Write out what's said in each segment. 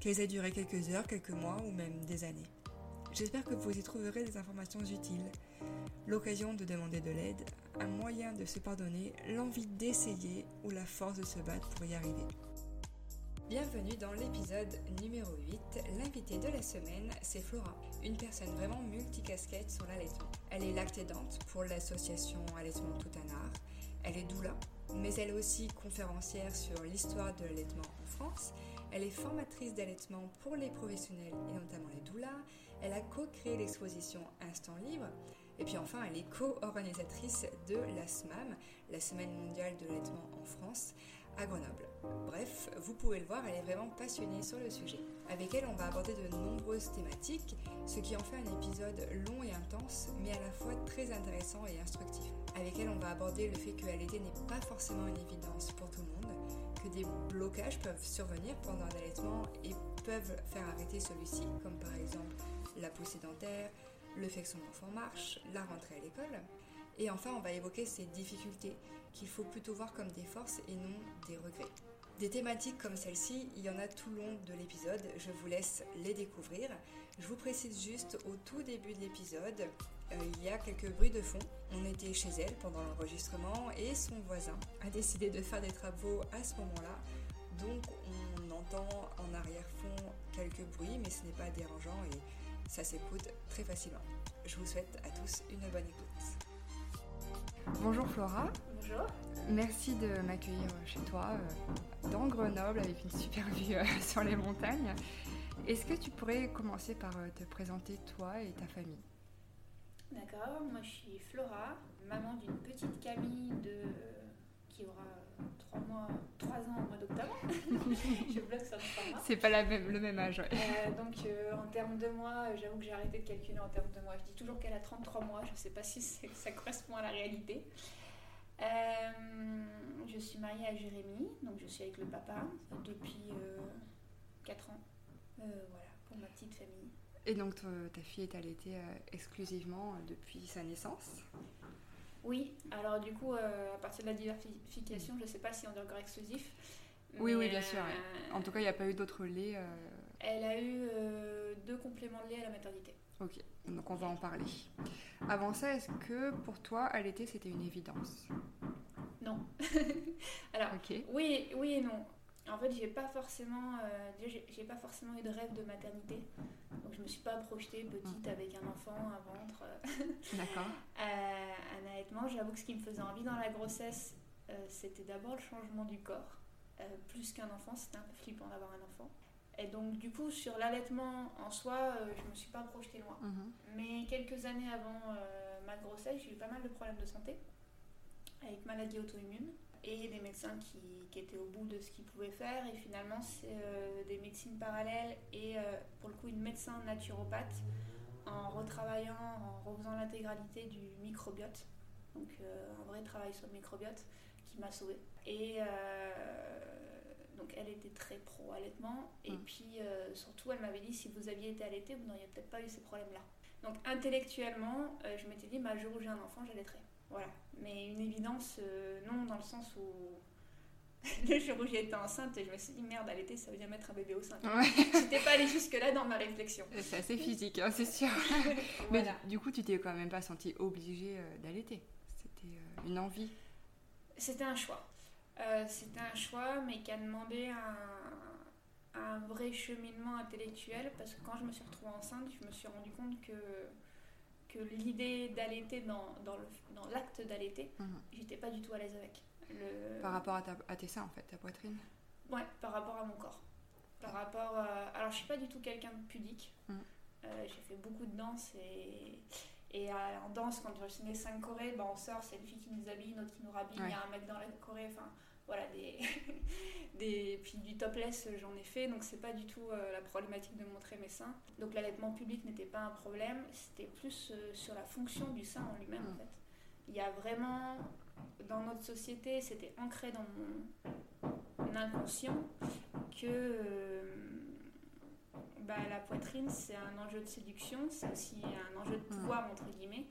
qu'elles aient duré quelques heures, quelques mois ou même des années. J'espère que vous y trouverez des informations utiles, l'occasion de demander de l'aide, un moyen de se pardonner, l'envie d'essayer ou la force de se battre pour y arriver. Bienvenue dans l'épisode numéro 8. L'invitée de la semaine, c'est Flora, une personne vraiment multicasquette sur l'allaitement. Elle est lactédante pour l'association Allaitement Tout un. Elle est doula, mais elle est aussi conférencière sur l'histoire de l'allaitement en France elle est formatrice d'allaitement pour les professionnels et notamment les doulas. Elle a co-créé l'exposition Instant Libre. Et puis enfin, elle est co-organisatrice de la SMAM, la Semaine mondiale de l'allaitement en France, à Grenoble. Bref, vous pouvez le voir, elle est vraiment passionnée sur le sujet. Avec elle, on va aborder de nombreuses thématiques, ce qui en fait un épisode long et intense, mais à la fois très intéressant et instructif. Avec elle, on va aborder le fait que l'allaiter n'est pas forcément une évidence pour tout le monde, que des blocages peuvent survenir pendant un allaitement et peuvent faire arrêter celui-ci, comme par exemple la peau sédentaire, le fait que son enfant marche, la rentrée à l'école. Et enfin, on va évoquer ces difficultés qu'il faut plutôt voir comme des forces et non des regrets. Des thématiques comme celle-ci, il y en a tout le long de l'épisode, je vous laisse les découvrir. Je vous précise juste au tout début de l'épisode, il y a quelques bruits de fond. On était chez elle pendant l'enregistrement et son voisin a décidé de faire des travaux à ce moment-là. Donc on entend en arrière-fond quelques bruits, mais ce n'est pas dérangeant et ça s'écoute très facilement. Je vous souhaite à tous une bonne écoute. Bonjour Flora. Bonjour. Merci de m'accueillir chez toi, euh, dans Grenoble, avec une super vue euh, sur les montagnes. Est-ce que tu pourrais commencer par euh, te présenter toi et ta famille? D'accord, moi je suis Flora, maman d'une petite Camille de qui aura 3 mois, 3 ans au mois d'octobre. je bloque sur le mois. C'est pas la même, le même âge, ouais. donc en termes de mois, j'avoue que j'ai arrêté de calculer en termes de mois. Je dis toujours qu'elle a 33 mois, je sais pas si ça correspond à la réalité. Euh, je suis mariée à Jérémy, donc je suis avec le papa depuis 4 euh, ans. Euh, voilà, pour ma petite famille. Et donc ta fille est allaitée exclusivement depuis sa naissance? Oui, alors du coup, à partir de la diversification, je ne sais pas si on dit encore exclusif. Oui, oui, bien sûr. En tout cas, il n'y a pas eu d'autres laits. Elle a eu deux compléments de lait à la maternité. Ok, donc on va en parler. Avant ça, est-ce que pour toi, allaiter, c'était une évidence? Non. Alors, oui, oui et non. En fait, j'ai pas forcément, euh, j'ai pas forcément eu de rêve de maternité, donc je me suis pas projetée petite mm. avec un enfant, un ventre. D'accord. euh, un allaitement, j'avoue que ce qui me faisait envie dans la grossesse, euh, c'était d'abord le changement du corps, euh, plus qu'un enfant. C'était un peu flippant d'avoir un enfant. Et donc, du coup, sur l'allaitement en soi, euh, je ne me suis pas projetée loin. Mhm. Mais quelques années avant euh, ma grossesse, j'ai eu pas mal de problèmes de santé, avec maladie auto-immune, et des médecins qui, qui, étaient au bout de ce qu'ils pouvaient faire. Et finalement, c'est euh, des médecines parallèles et pour le coup, une médecin naturopathe en retravaillant, en refaisant l'intégralité du microbiote. Donc, un vrai travail sur le microbiote qui m'a sauvée. Et donc elle était très pro allaitement. Et mm. puis euh, surtout, elle m'avait dit si vous aviez été allaité, vous n'auriez peut-être pas eu ces problèmes-là. Donc intellectuellement, euh, je m'étais dit, bah, jour où j'ai un enfant, j'allaiterai. Voilà. Mais une évidence, euh, non, dans le sens où le jour où j'ai été enceinte, je me suis dit merde, allaiter, ça veut dire mettre un bébé au sein. Ouais. J'étais pas allée jusque-là dans ma réflexion. C'est assez physique, hein, c'est sûr. Mais du, coup, tu t'es quand même pas sentie obligée d'allaiter. C'était une envie. C'était un choix. Euh, c'était un choix, mais qui a demandé un, vrai cheminement intellectuel parce que quand je me suis retrouvée enceinte, je me suis rendu compte que, que l'idée d'allaiter dans, dans, dans l'acte d'allaiter, Mhm. j'étais pas du tout à l'aise avec. Le... Par rapport à, ta, à tes seins, en fait, ta poitrine. Ouais, par rapport à mon corps. Par rapport à- Alors, je suis pas du tout quelqu'un de pudique. Mm. Euh, j'ai fait beaucoup de danse et, et euh, en danse, quand je les 5 Corées, bah, on sort, c'est une fille qui nous habille, une autre qui nous rhabille, il y a un mec dans la Corée, enfin voilà, des, des... puis du topless, j'en ai fait, donc c'est pas du tout euh, la problématique de montrer mes seins. Donc l'allaitement public n'était pas un problème, c'était plus euh, sur la fonction du sein en lui-même en fait. Il y a vraiment, dans notre société, c'était ancré dans mon inconscient que euh, bah, la poitrine c'est un enjeu de séduction, c'est aussi un enjeu de pouvoir entre guillemets.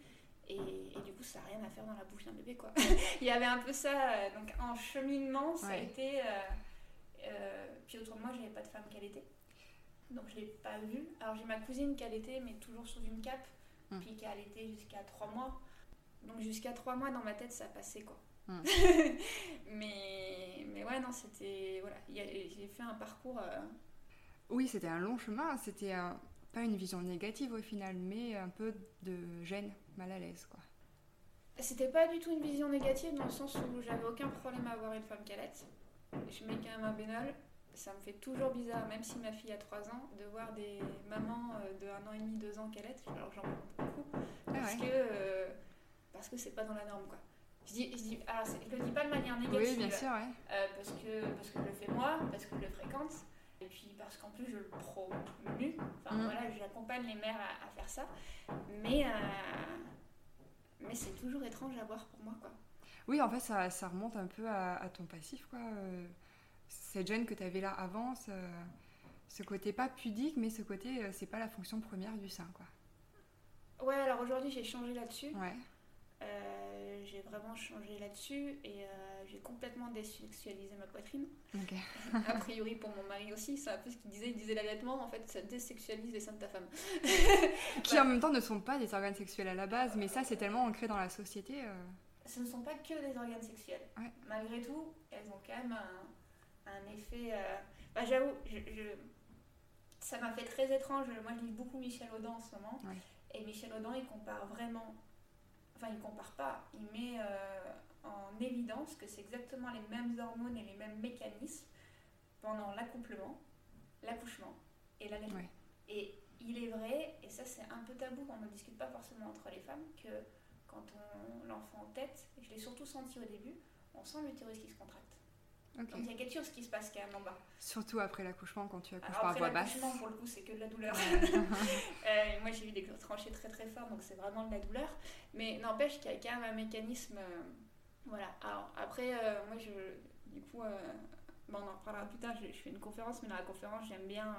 Et, et du coup, ça n'a rien à faire dans la bouche d'un bébé, quoi. Il y avait un peu ça. euh, Donc, en cheminement, ça a été. euh, euh, puis autour de moi, j'avais pas de femme qui allaitait. Donc, je l'ai pas vue. Alors, j'ai ma cousine qui allaitait, mais toujours sous une cape. Mm. Puis qui a allaité jusqu'à 3 mois. Donc, jusqu'à 3 mois, dans ma tête, ça passait, quoi. Mm. mais, mais ouais, non, c'était. Voilà. J'ai fait un parcours. euh, Oui, c'était un long chemin. C'était un- pas une vision négative au final, mais un peu de gêne, mal à l'aise, quoi. C'était pas du tout une vision négative dans le sens où j'avais aucun problème à avoir une femme calette. Je mets quand même un bénol. Ça me fait toujours bizarre, même si ma fille a 3 ans, de voir des mamans euh, de 1 an et demi, 2 ans calette. Alors j'en vois beaucoup. Ah Parce ouais. que euh, parce que c'est pas dans la norme quoi. Je dis, je dis, alors c'est- je le dis pas de manière négative. Oui, bien sûr, ouais. euh, parce, que, parce que je le fais moi, parce que je le fréquente, et puis parce qu'en plus je le promue. Enfin Mm. voilà, j'accompagne les mères à, à faire ça. Mais, euh, mais c'est toujours étrange à voir pour moi quoi. Oui, en fait, ça, ça remonte un peu à, à ton passif, quoi. Euh, Cette gêne que tu avais là avant, ce, ce côté pas pudique, mais ce côté, euh, c'est pas la fonction première du sein, quoi. Ouais, alors aujourd'hui j'ai changé là-dessus. Ouais. Euh, j'ai vraiment changé là-dessus et euh, j'ai complètement désexualisé ma poitrine. A priori pour mon mari aussi, c'est un peu ce qu'il disait. Il disait l'allaitement, en fait, ça désexualise les seins de ta femme. Qui en même temps ne sont pas des organes sexuels à la base, mais ça, c'est tellement ancré dans la société. euh, ce ne sont pas que des organes sexuels. Ouais. Malgré tout, elles ont quand même un, un effet. bah, J'avoue, je, je- ça m'a fait très étrange. Moi, je lis beaucoup Michel Audin en ce moment. Ouais. Et Michel Audin, il compare vraiment. Enfin, il compare pas. Il met euh, en évidence que c'est exactement les mêmes hormones et les mêmes mécanismes pendant l'accouplement, l'accouchement et l'allaitement. Ouais. Et il est vrai, et ça c'est un peu tabou, on ne discute pas forcément entre les femmes, que quand on l'enfant en tête, et je l'ai surtout senti au début, on sent l'utérus qui se contracte. Donc il y a quelque chose qui se passe quand même en bas. Surtout après l'accouchement, quand tu accouches Alors par voie basse. l'accouchement, pour le coup, c'est que de la douleur. Euh, moi j'ai eu des tranchées très très fortes, donc c'est vraiment de la douleur. Mais n'empêche qu'il y a quand même un mécanisme. euh, voilà. Alors après, euh, moi je. Du coup, bon, on en reparlera plus tard, je, je fais une conférence, mais dans la conférence, j'aime bien.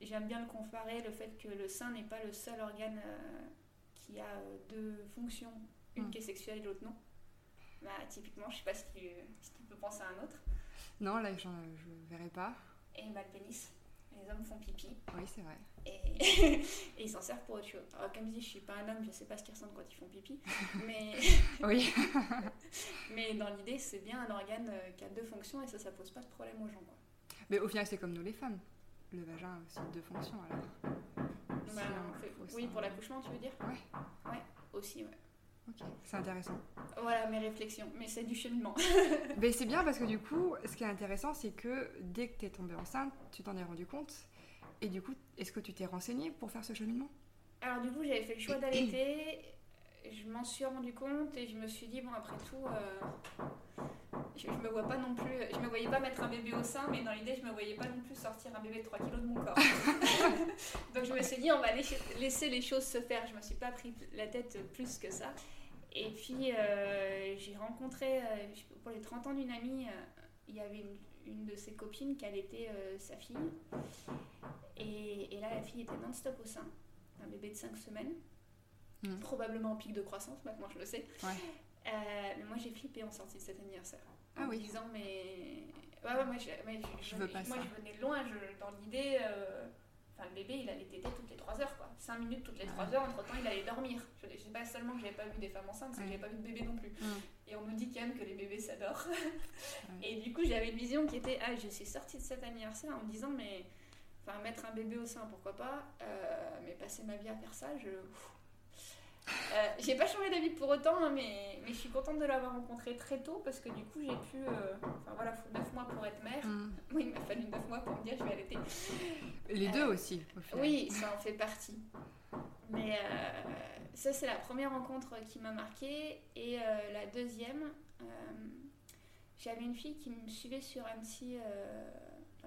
J'aime bien le comparer, le fait que le sein n'est pas le seul organe qui a deux fonctions, une Mm. qui est sexuelle et l'autre non. Bah, typiquement, je sais pas si tu, si tu peux penser à un autre. Non, là, je verrai pas. Et bah, le pénis. Les hommes font pipi. Oui, c'est vrai. Et, et ils s'en servent pour autre chose. Alors, comme je dis, je suis pas un homme, je sais pas ce qu'ils ressentent quand ils font pipi. Mais, Oui. mais dans l'idée, c'est bien un organe euh, qui a deux fonctions et ça, ça pose pas de problème aux gens. Quoi. Mais au final, c'est comme nous les femmes. Le vagin a aussi deux fonctions, alors. Si Bah, on faut oui, pour l'accouchement, tu veux dire? Ouais. Ouais, aussi, ouais. Ok, c'est intéressant. Voilà mes réflexions, mais c'est du cheminement. Mais c'est bien parce que du coup, ce qui est intéressant, c'est que dès que tu es tombée enceinte, tu t'en es rendu compte. Et du coup, est-ce que tu t'es renseignée pour faire ce cheminement? Alors, du coup, j'avais fait le choix d'allaiter. Je m'en suis rendu compte et je me suis dit, bon, après tout, euh, je, je me vois pas non plus. Je me voyais pas mettre un bébé au sein, mais dans l'idée, je me voyais pas non plus sortir un bébé de 3 kilos de mon corps. Donc, je me suis dit, on va laisser, les choses se faire. Je me suis pas pris la tête plus que ça. Et puis, euh, j'ai rencontré, euh, pour les 30 ans d'une amie, il y avait une, une de ses copines qui allaitait euh, sa fille. Et, et là, la fille était non-stop au sein. Un bébé de 5 semaines. Mhm. Probablement en pic de croissance, maintenant je le sais. Ouais. Euh, mais moi, j'ai flippé en sortie de cet anniversaire. Ah en oui. me disant, mais. Ouais, ouais, moi, je, mais je, Je veux pas moi, ça. je venais de loin. Je, dans l'idée. euh, Enfin, le bébé, il allait téter toutes les 3 heures, quoi. 5 minutes toutes les 3 heures, entre temps, il allait dormir. Je ne sais pas seulement que j'avais pas vu des femmes enceintes, c'est que j'avais pas vu de bébé non plus. Et on nous dit quand même que les bébés s'adorent. Et du coup, j'avais une vision qui était Ah, je suis sortie de cet anniversaire en me disant, mais. Enfin, mettre un bébé au sein, pourquoi pas, euh, mais passer ma vie à faire ça, je. Euh, j'ai pas changé d'avis pour autant, hein, mais, mais, je suis contente de l'avoir rencontré très tôt parce que du coup j'ai pu. Euh, enfin voilà, faut 9 mois pour être mère. Mm. Oui, il m'a fallu 9 mois pour me dire je vais allaiter. Les deux aussi, Oui, ça en fait partie. Mais ça, c'est la première rencontre qui m'a marquée. Et la deuxième, j'avais une fille qui me suivait sur Annecy.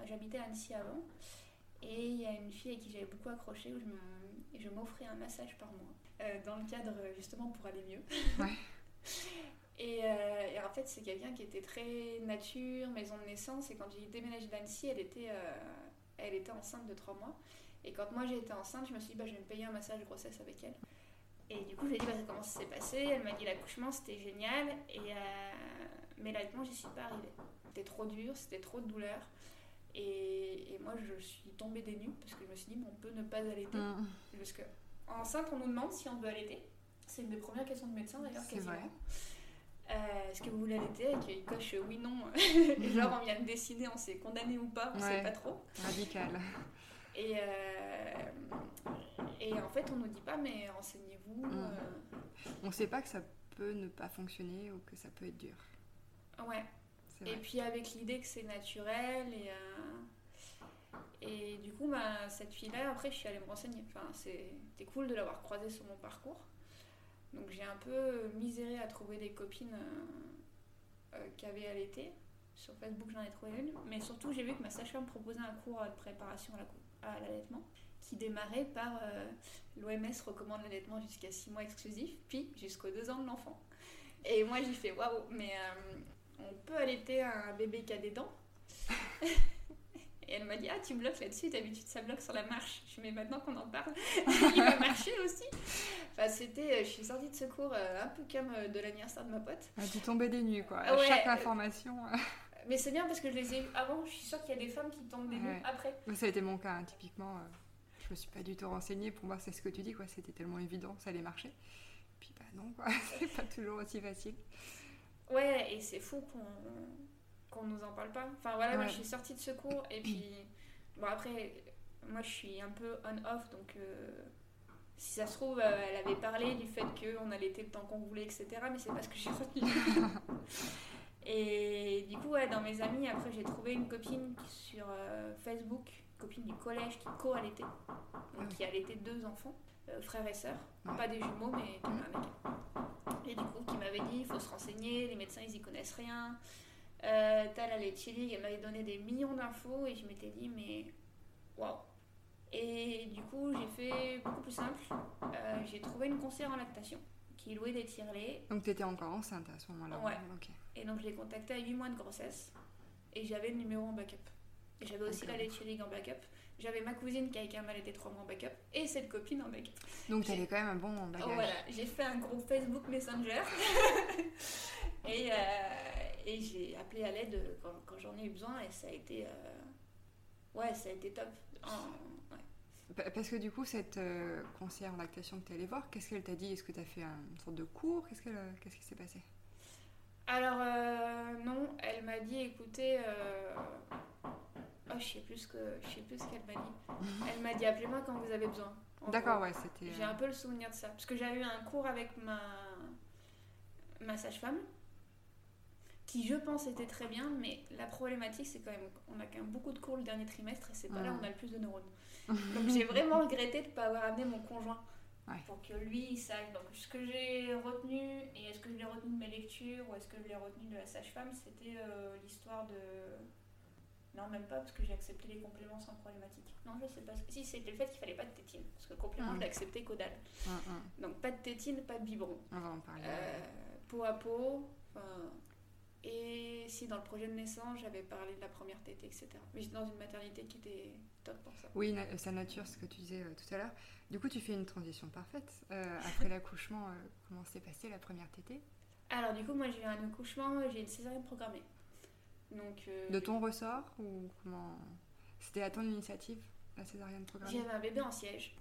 J'habitais à Annecy avant. Et il y a une fille avec qui j'avais beaucoup accroché où je m'offrais un massage par mois. Euh, dans le cadre justement pour aller mieux. Euh, et, en fait, c'est quelqu'un qui était très nature, maison de naissance. Et quand j'ai déménagé d'Annecy, elle était, euh, elle était enceinte de 3 mois. Et quand moi j'ai été enceinte, je me suis dit, bah, je vais me payer un massage de grossesse avec elle. Et du coup, j'ai dit, bah, comment ça s'est passé? Elle m'a dit, l'accouchement c'était génial. Et, mais l'allaitement, j'y suis pas arrivée. C'était trop dur, c'était trop de douleur. Et, moi, je suis tombée des nues parce que je me suis dit, on peut ne pas allaiter. Mm. Parce que enceinte, on nous demande si on veut allaiter. C'est une des premières questions de médecin d'ailleurs, quasiment. Vrai. Euh, Est-ce que vous voulez allaiter Et qu'il coche oui, non. genre, on vient de décider, on s'est condamné ou pas, on ne sait pas trop. Radical. Et, euh, et en fait, on nous dit pas, mais renseignez-vous. Mm. Euh. On ne sait pas que ça peut ne pas fonctionner ou que ça peut être dur. Ouais. Et puis avec l'idée que c'est naturel et. Et du coup, bah, cette fille-là, après, je suis allée me renseigner. Enfin, c'était cool de l'avoir croisée sur mon parcours. Donc j'ai un peu miséré à trouver des copines euh, euh, qui avaient allaité. Sur Facebook, j'en ai trouvé une. Mais surtout, j'ai vu que ma sage-femme proposait un cours de préparation à l'allaitement qui démarrait par euh, l'OMS recommande l'allaitement jusqu'à 6 mois exclusifs, puis jusqu'aux 2 ans de l'enfant. Et moi, j'ai fait waouh, mais on peut allaiter un bébé qui a des dents? Et elle m'a dit Ah, tu bloques là-dessus, d'habitude ça bloque sur la marche. Je mets maintenant qu'on en parle, il va marcher aussi. Enfin, c'était, euh, je suis sortie de secours euh, un peu comme euh, de l'anniversaire de ma pote. Ah, tu tombais des nues, quoi. Chaque information. Mais c'est bien parce que je les ai eues avant. Je suis sûre qu'il y a des femmes qui tombent des nues après. Ça a été mon cas, hein, typiquement. je me suis pas du tout renseignée pour voir c'est ce que tu dis, quoi. C'était tellement évident, ça allait marcher. Puis bah non, quoi. c'est pas toujours aussi facile. Ouais, et c'est fou qu'on qu'on nous en parle pas. Enfin voilà, moi je suis sortie de secours et puis bon après moi je suis un peu on-off donc euh, si ça se trouve euh, elle avait parlé du fait qu'on allait le temps qu'on voulait etc mais c'est pas ce que j'ai retenu. et du coup ouais, dans mes amis après j'ai trouvé une copine sur euh, Facebook, copine du collège qui co-allaitait, donc qui allaitait deux enfants. frères et sœurs, pas des jumeaux, mais qui Et du coup, qui m'avait dit il faut se renseigner, les médecins ils y connaissent rien, euh, T'as la League, elle m'avait donné des millions d'infos et je m'étais dit, mais waouh! Et du coup, j'ai fait beaucoup plus simple. Euh, j'ai trouvé une conseillère en lactation qui louait des tirelets. Donc, tu étais encore enceinte à ce moment-là Ouais. Et donc, je l'ai contactée à 8 mois de grossesse et j'avais le numéro en backup. Et j'avais aussi la Leche League en backup. J'avais ma cousine qui avait un mal été 3 mois en backup et cette copine en backup. Donc, tu avais quand même un bon bagage. voilà, j'ai fait un groupe Facebook Messenger. et. Euh, et j'ai appelé à l'aide quand, j'en ai eu besoin et ça a été. Euh, ouais, ça a été top. Parce que du coup, cette euh, conseillère en lactation que tu es allée voir, qu'est-ce qu'elle t'a dit? Est-ce que tu as fait une sorte de cours? Qu'est-ce, qu'est-ce qui s'est passé? Alors, euh, non, elle m'a dit écoutez. Oh, je sais plus que je sais plus ce qu'elle m'a dit. Elle m'a dit appelez-moi quand vous avez besoin. D'accord, ouais, c'était. J'ai un peu le souvenir de ça parce que j'avais eu un cours avec ma ma sage-femme qui je pense était très bien, mais la problématique c'est quand même on a quand même beaucoup de cours le dernier trimestre et c'est pas là où on a le plus de neurones. Donc j'ai vraiment regretté de ne pas avoir amené mon conjoint pour que lui il sache. Donc ce que j'ai retenu, et est-ce que je l'ai retenu de mes lectures ou est-ce que je l'ai retenu de la sage-femme, c'était euh, l'histoire de... Non, même pas parce que j'ai accepté les compléments sans problématique. Non, je sais pas. Si, c'était le fait qu'il fallait pas de tétine. Parce que complément, mm. j'ai accepté caudal. Donc pas de tétine, pas de biberon. On va en parler. Euh, peau à peau. Et si dans le projet de naissance, j'avais parlé de la première tétée, etc. Mais j'étais dans une maternité qui était top pour ça. Oui, sa nature, ce que tu disais euh, tout à l'heure. Du coup, tu fais une transition parfaite. Euh, après l'accouchement, euh, comment s'est passée la première tétée? Alors, du coup, moi, j'ai eu un accouchement, j'ai une césarienne programmée. Donc, de ton ressort ou comment? C'était à ton initiative la césarienne programmée? J'avais un bébé en siège.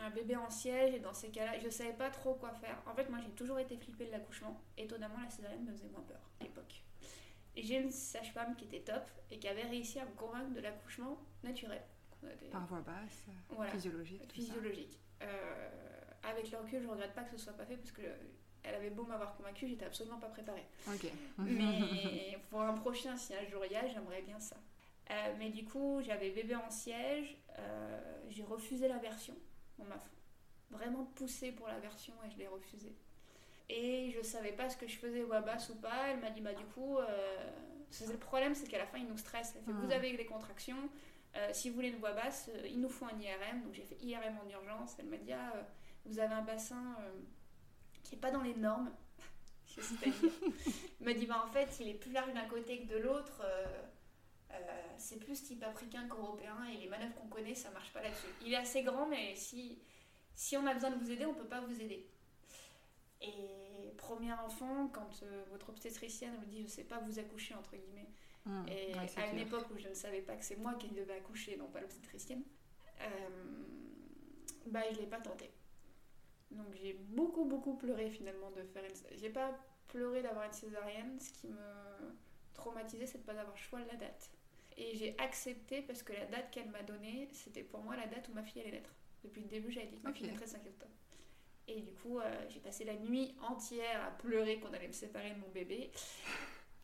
Un bébé en siège, et dans ces cas-là, je savais pas trop quoi faire. En fait, moi, j'ai toujours été flippée de l'accouchement. Étonnamment, la césarienne me faisait moins peur à l'époque. J'ai une sage-femme qui était top et qui avait réussi à me convaincre de l'accouchement naturel. des- Par voie basse, euh, Voilà. physiologique. tout ça. physiologique. Euh, avec le recul, je regrette pas que ce soit pas fait parce que elle avait beau m'avoir convaincue, j'étais absolument pas préparée. Mais pour un prochain, si un jour il y a, j'aimerais bien ça. Euh, mais du coup, j'avais bébé en siège, euh, j'ai refusé la version. On m'a vraiment poussé pour la version et je l'ai refusée. Et je savais pas ce que je faisais Wabas ou pas. Elle m'a dit, bah du coup, euh, le problème, c'est qu'à la fin, il nous stresse. Elle fait, vous avez des contractions, euh, si vous voulez une Wabas, euh, il nous faut un IRM. Donc j'ai fait IRM en urgence. Elle m'a dit, ah, euh, vous avez un bassin qui est pas dans les normes. Il m'a dit, bah en fait, il est plus large d'un côté que de l'autre. Euh, c'est plus type africain qu'européen et les manœuvres qu'on connaît, ça marche pas là-dessus. Il est assez grand, mais si, si on a besoin de vous aider, on peut pas vous aider. Et premier enfant, quand euh, votre obstétricienne vous dit je sais pas vous accoucher, entre guillemets, Hum, et ouais, à une clair. époque où je ne savais pas que c'est moi qui devais accoucher, non pas l'obstétricienne, euh, bah je l'ai pas tenté. Donc j'ai beaucoup beaucoup pleuré finalement de faire une. J'ai pas pleuré d'avoir une césarienne. Ce qui me traumatisait, c'est de pas avoir choix de la date. Et j'ai accepté parce que la date qu'elle m'a donnée, c'était pour moi la date où ma fille allait naître. Depuis le début, j'avais dit que ma Ok. fille naîtrait le 5 octobre. Et du coup, euh, j'ai passé la nuit entière à pleurer qu'on allait me séparer de mon bébé.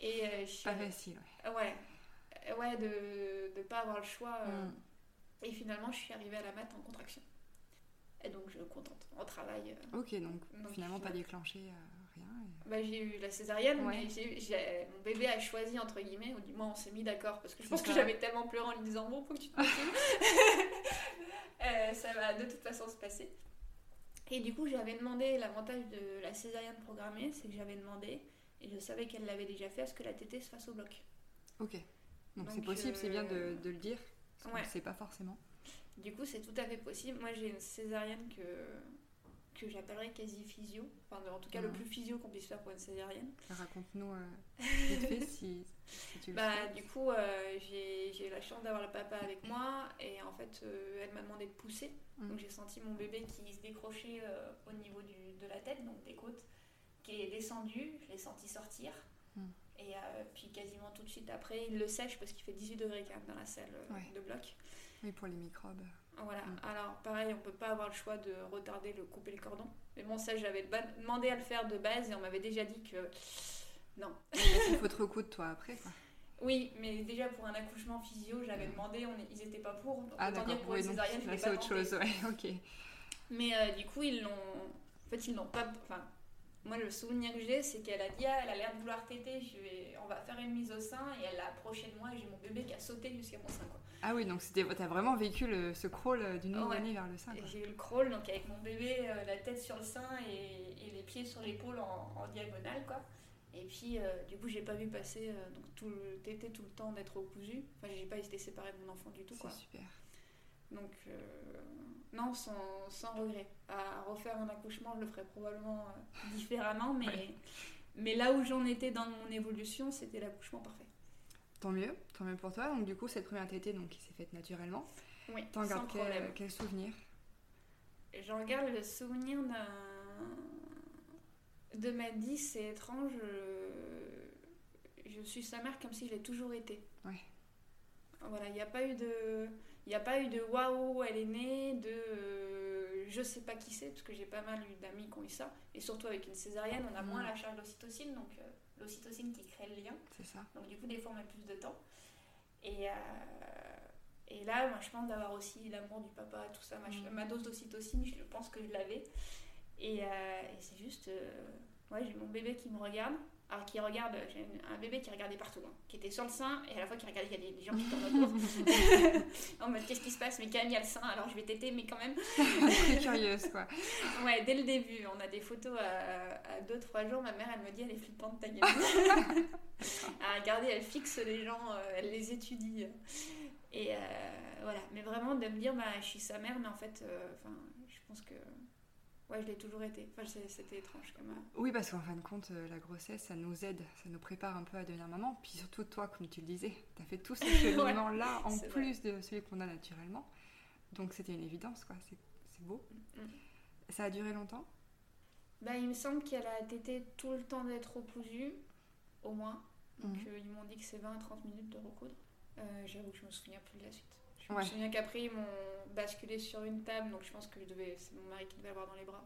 Et euh, je Pas facile, ouais. Ouais, Euh, ouais, de ne pas avoir le choix. euh, Mm. Et finalement, je suis arrivée à la mat en contraction. Et donc, je suis contente. En travail, euh, Ok, donc, Donc, finalement pas déclenché euh, rien. et- bah, j'ai eu la césarienne, Ouais. mais mon bébé a choisi, entre guillemets, ou du moins on s'est mis d'accord, parce que je pense que j'avais tellement pleuré en lui disant Bon, faut que tu te. Euh, ça va de toute façon se passer. Et du coup, j'avais demandé, l'avantage de la césarienne programmée, c'est que j'avais demandé, et je savais qu'elle l'avait déjà fait, à ce que la tétée se fasse au bloc. Ok. Donc c'est possible, c'est bien de, euh, de le dire. Parce qu'on ouais. ne sait pas forcément. Du coup, c'est tout à fait possible. Moi, j'ai une césarienne que, que j'appellerais quasi physio. Enfin, en tout cas, le plus physio qu'on puisse faire pour une césarienne. Raconte-nous euh, vite fait si, si tu le Bah, du coup, euh, j'ai la chance d'avoir le papa avec moi. Et en fait, euh, elle m'a demandé de pousser. Mhm. Donc, j'ai senti mon bébé qui se décrochait euh, au niveau du, de la tête, donc des côtes, qui est descendu. Je l'ai senti sortir. Mhm. Et euh, puis, quasiment tout de suite après, il le sèche parce qu'il fait 18 degrés quand même dans la salle Ouais. de bloc. Oui, pour les microbes. Voilà. Mm. Alors, pareil, on peut pas avoir le choix de retarder le couper le cordon. Mais bon, ça, j'avais demandé à le faire de base et on m'avait déjà dit que non. Il faut te recoudre toi après. Quoi. Oui, mais déjà pour un accouchement physio, j'avais demandé, on ils étaient pas pour. Donc, Ah autant dire pour oui, l'ai c'est pas autre tenté. chose. Ouais, ok. Mais euh, du coup, ils l'ont. En fait, ils l'ont pas. Enfin, le souvenir que j'ai, c'est qu'elle a dit Ah, elle a l'air de vouloir téter, je vais... on va faire une mise au sein. Et elle l'a approché de moi et j'ai mon bébé qui a sauté jusqu'à mon sein. Quoi. Ah oui, donc t'as vraiment vécu le, ce crawl euh, du nouveau-né vers le sein. J'ai eu le crawl, donc avec mon bébé, euh, la tête sur le sein et, et les pieds sur l'épaule en, en diagonale, quoi. Et puis, euh, du coup, j'ai pas vu passer donc tout le tété tout le temps d'être au cousu. Enfin, j'ai pas été séparée de mon enfant du tout. C'est super. Donc, euh, non, sans, sans regret. À refaire un accouchement, je le ferais probablement euh, différemment, mais, Ouais. mais là où j'en étais dans mon évolution, c'était l'accouchement parfait. Tant mieux, tant mieux pour toi. Donc du coup, cette première tétée donc, qui s'est faite naturellement. Oui, T'en gardes quel, quel souvenir? J'en garde le souvenir d'un. De ma dit, c'est étrange. euh, Je suis sa mère comme si je l'ai toujours été. Ouais. Voilà, il n'y a pas eu de. Il n'y a pas eu de waouh, elle est née, de euh, je sais pas qui c'est, parce que j'ai pas mal eu d'amis qui ont eu ça. Et surtout avec une césarienne, on a Mm. moins la charge d'ocytocine, donc euh, l'ocytocine qui crée le lien. C'est ça. Donc du coup, des fois, on met plus de temps. Et, euh, et là, moi, je pense d'avoir aussi l'amour du papa, tout ça, ma, Mm. ma dose d'ocytocine, je pense que je l'avais. Et, euh, et c'est juste, ouais, j'ai mon bébé qui me regarde. Alors qui regarde, j'ai un bébé qui regardait partout, hein, qui était sur le sein et à la fois qui regardait, il y a des, gens qui tournent autour. en mode qu'est-ce qui se passe? Mais quand même il y a le sein, alors je vais téter, mais quand même. Très curieuse quoi. Ouais, dès le début, on a des photos à 2-3 jours. Ma mère, elle me dit, elle est flippante ta gueule. à regarder, elle fixe les gens, euh, elle les étudie. Et euh, voilà, mais vraiment de me dire, bah, je suis sa mère, mais en fait, euh, je pense que Ouais, je l'ai toujours été. Enfin, c'était étrange comme. Oui, parce qu'en fin de compte, euh, la grossesse, ça nous aide, ça nous prépare un peu à devenir maman. Puis surtout, toi, comme tu le disais, tu as fait tout ce cheminement-là en plus de celui qu'on a naturellement. Donc c'était une évidence, quoi. C'est beau. Mm. Ça a duré longtemps? Bah, Il me semble qu'elle a été tout le temps d'être recousue, au moins. Donc mm. euh, ils m'ont dit que c'est 20 à 30 minutes de recoudre. Euh, j'avoue que je me souviens plus de la suite. Je me souviens qu'après, ils m'ont basculé sur une table, donc je pense que je devais, c'est mon mari qui devait avoir dans les bras.